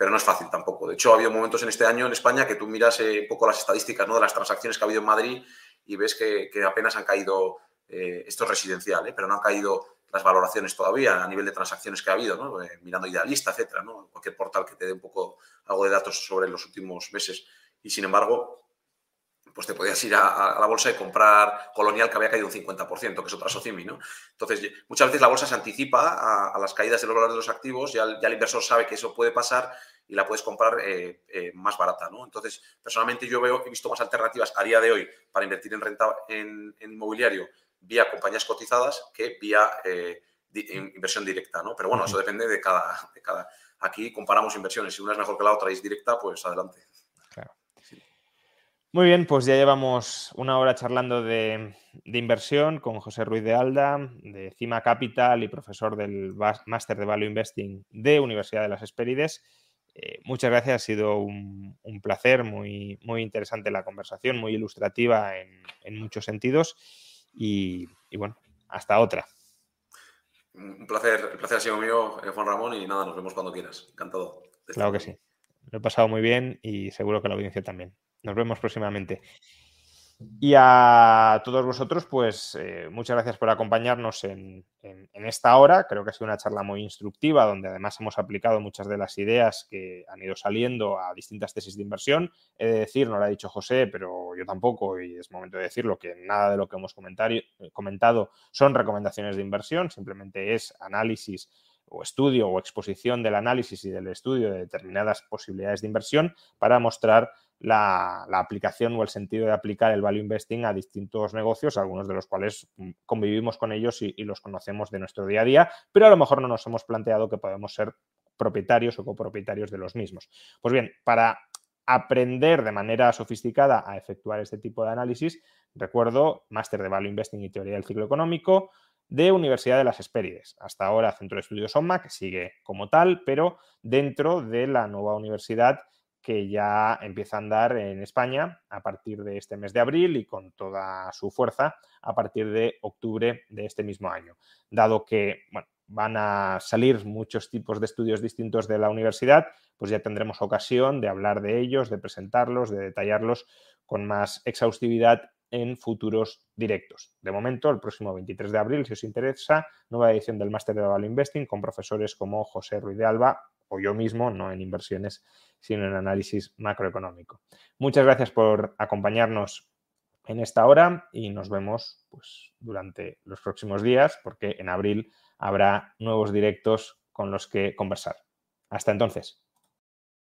Pero no es fácil tampoco. De hecho, ha habido momentos en este año en España que tú miras un poco las estadísticas ¿no? de las transacciones que ha habido en Madrid y ves que, que apenas han caído eh, esto es residencial, ¿eh? pero no han caído las valoraciones todavía a nivel de transacciones que ha habido, ¿no? Eh, mirando Idealista, etcétera, ¿no? cualquier portal que te dé un poco algo de datos sobre los últimos meses. Y sin embargo, pues te podías ir a, la bolsa y comprar Colonial que había caído un 50%, que es otra Socimi, ¿no? Entonces, muchas veces la bolsa se anticipa a, las caídas de los valores de los activos, ya, ya, el inversor sabe que eso puede pasar y la puedes comprar más barata, ¿no? Entonces, personalmente yo veo, he visto más alternativas a día de hoy para invertir en renta en inmobiliario vía compañías cotizadas que vía eh, inversión directa, ¿no? Pero bueno, eso depende de cada, de cada... Aquí comparamos inversiones. Si una es mejor que la otra y es directa, pues adelante. Muy bien, pues ya llevamos una hora charlando de, inversión con José Ruiz de Alda, de Cima Capital y profesor del Máster de Value Investing de Universidad de las Espérides. Eh, muchas gracias, ha sido un, placer, muy, muy interesante la conversación, muy ilustrativa en, en muchos sentidos. Y, bueno, hasta otra. Un placer, el placer ha sido mío, eh, Juan Ramón, y nada, nos vemos cuando quieras. Encantado. Claro que sí. Lo he pasado muy bien y seguro que la audiencia también. Nos vemos próximamente. Y a todos vosotros, pues eh, muchas gracias por acompañarnos en, esta hora. Creo que ha sido una charla muy instructiva, donde además hemos aplicado muchas de las ideas que han ido saliendo a distintas tesis de inversión. He de decir, no lo ha dicho José, pero yo tampoco, y es momento de decirlo, que nada de lo que hemos comentado son recomendaciones de inversión, simplemente es análisis o estudio o exposición del análisis y del estudio de determinadas posibilidades de inversión para mostrar la, aplicación o el sentido de aplicar el value investing a distintos negocios, algunos de los cuales mm, convivimos con ellos y, los conocemos de nuestro día a día, pero a lo mejor no nos hemos planteado que podemos ser propietarios o copropietarios de los mismos. Pues bien, para aprender de manera sofisticada a efectuar este tipo de análisis, recuerdo Máster de Value Investing y Teoría del Ciclo Económico de Universidad de las Espérides. Hasta ahora Centro de Estudios OMA, que sigue como tal, pero dentro de la nueva universidad que ya empieza a andar en España a partir de este mes de abril y con toda su fuerza a partir de octubre de este mismo año. Dado que van a salir muchos tipos de estudios distintos de la universidad, pues ya tendremos ocasión de hablar de ellos, de presentarlos, de detallarlos con más exhaustividad en futuros directos. De momento, el próximo 23 de abril, si os interesa, nueva edición del Máster de Value Investing con profesores como José Ruiz de Alba o yo mismo, no en inversiones, sino en análisis macroeconómico. Muchas gracias por acompañarnos en esta hora y nos vemos pues, durante los próximos días porque en abril habrá nuevos directos con los que conversar. Hasta entonces.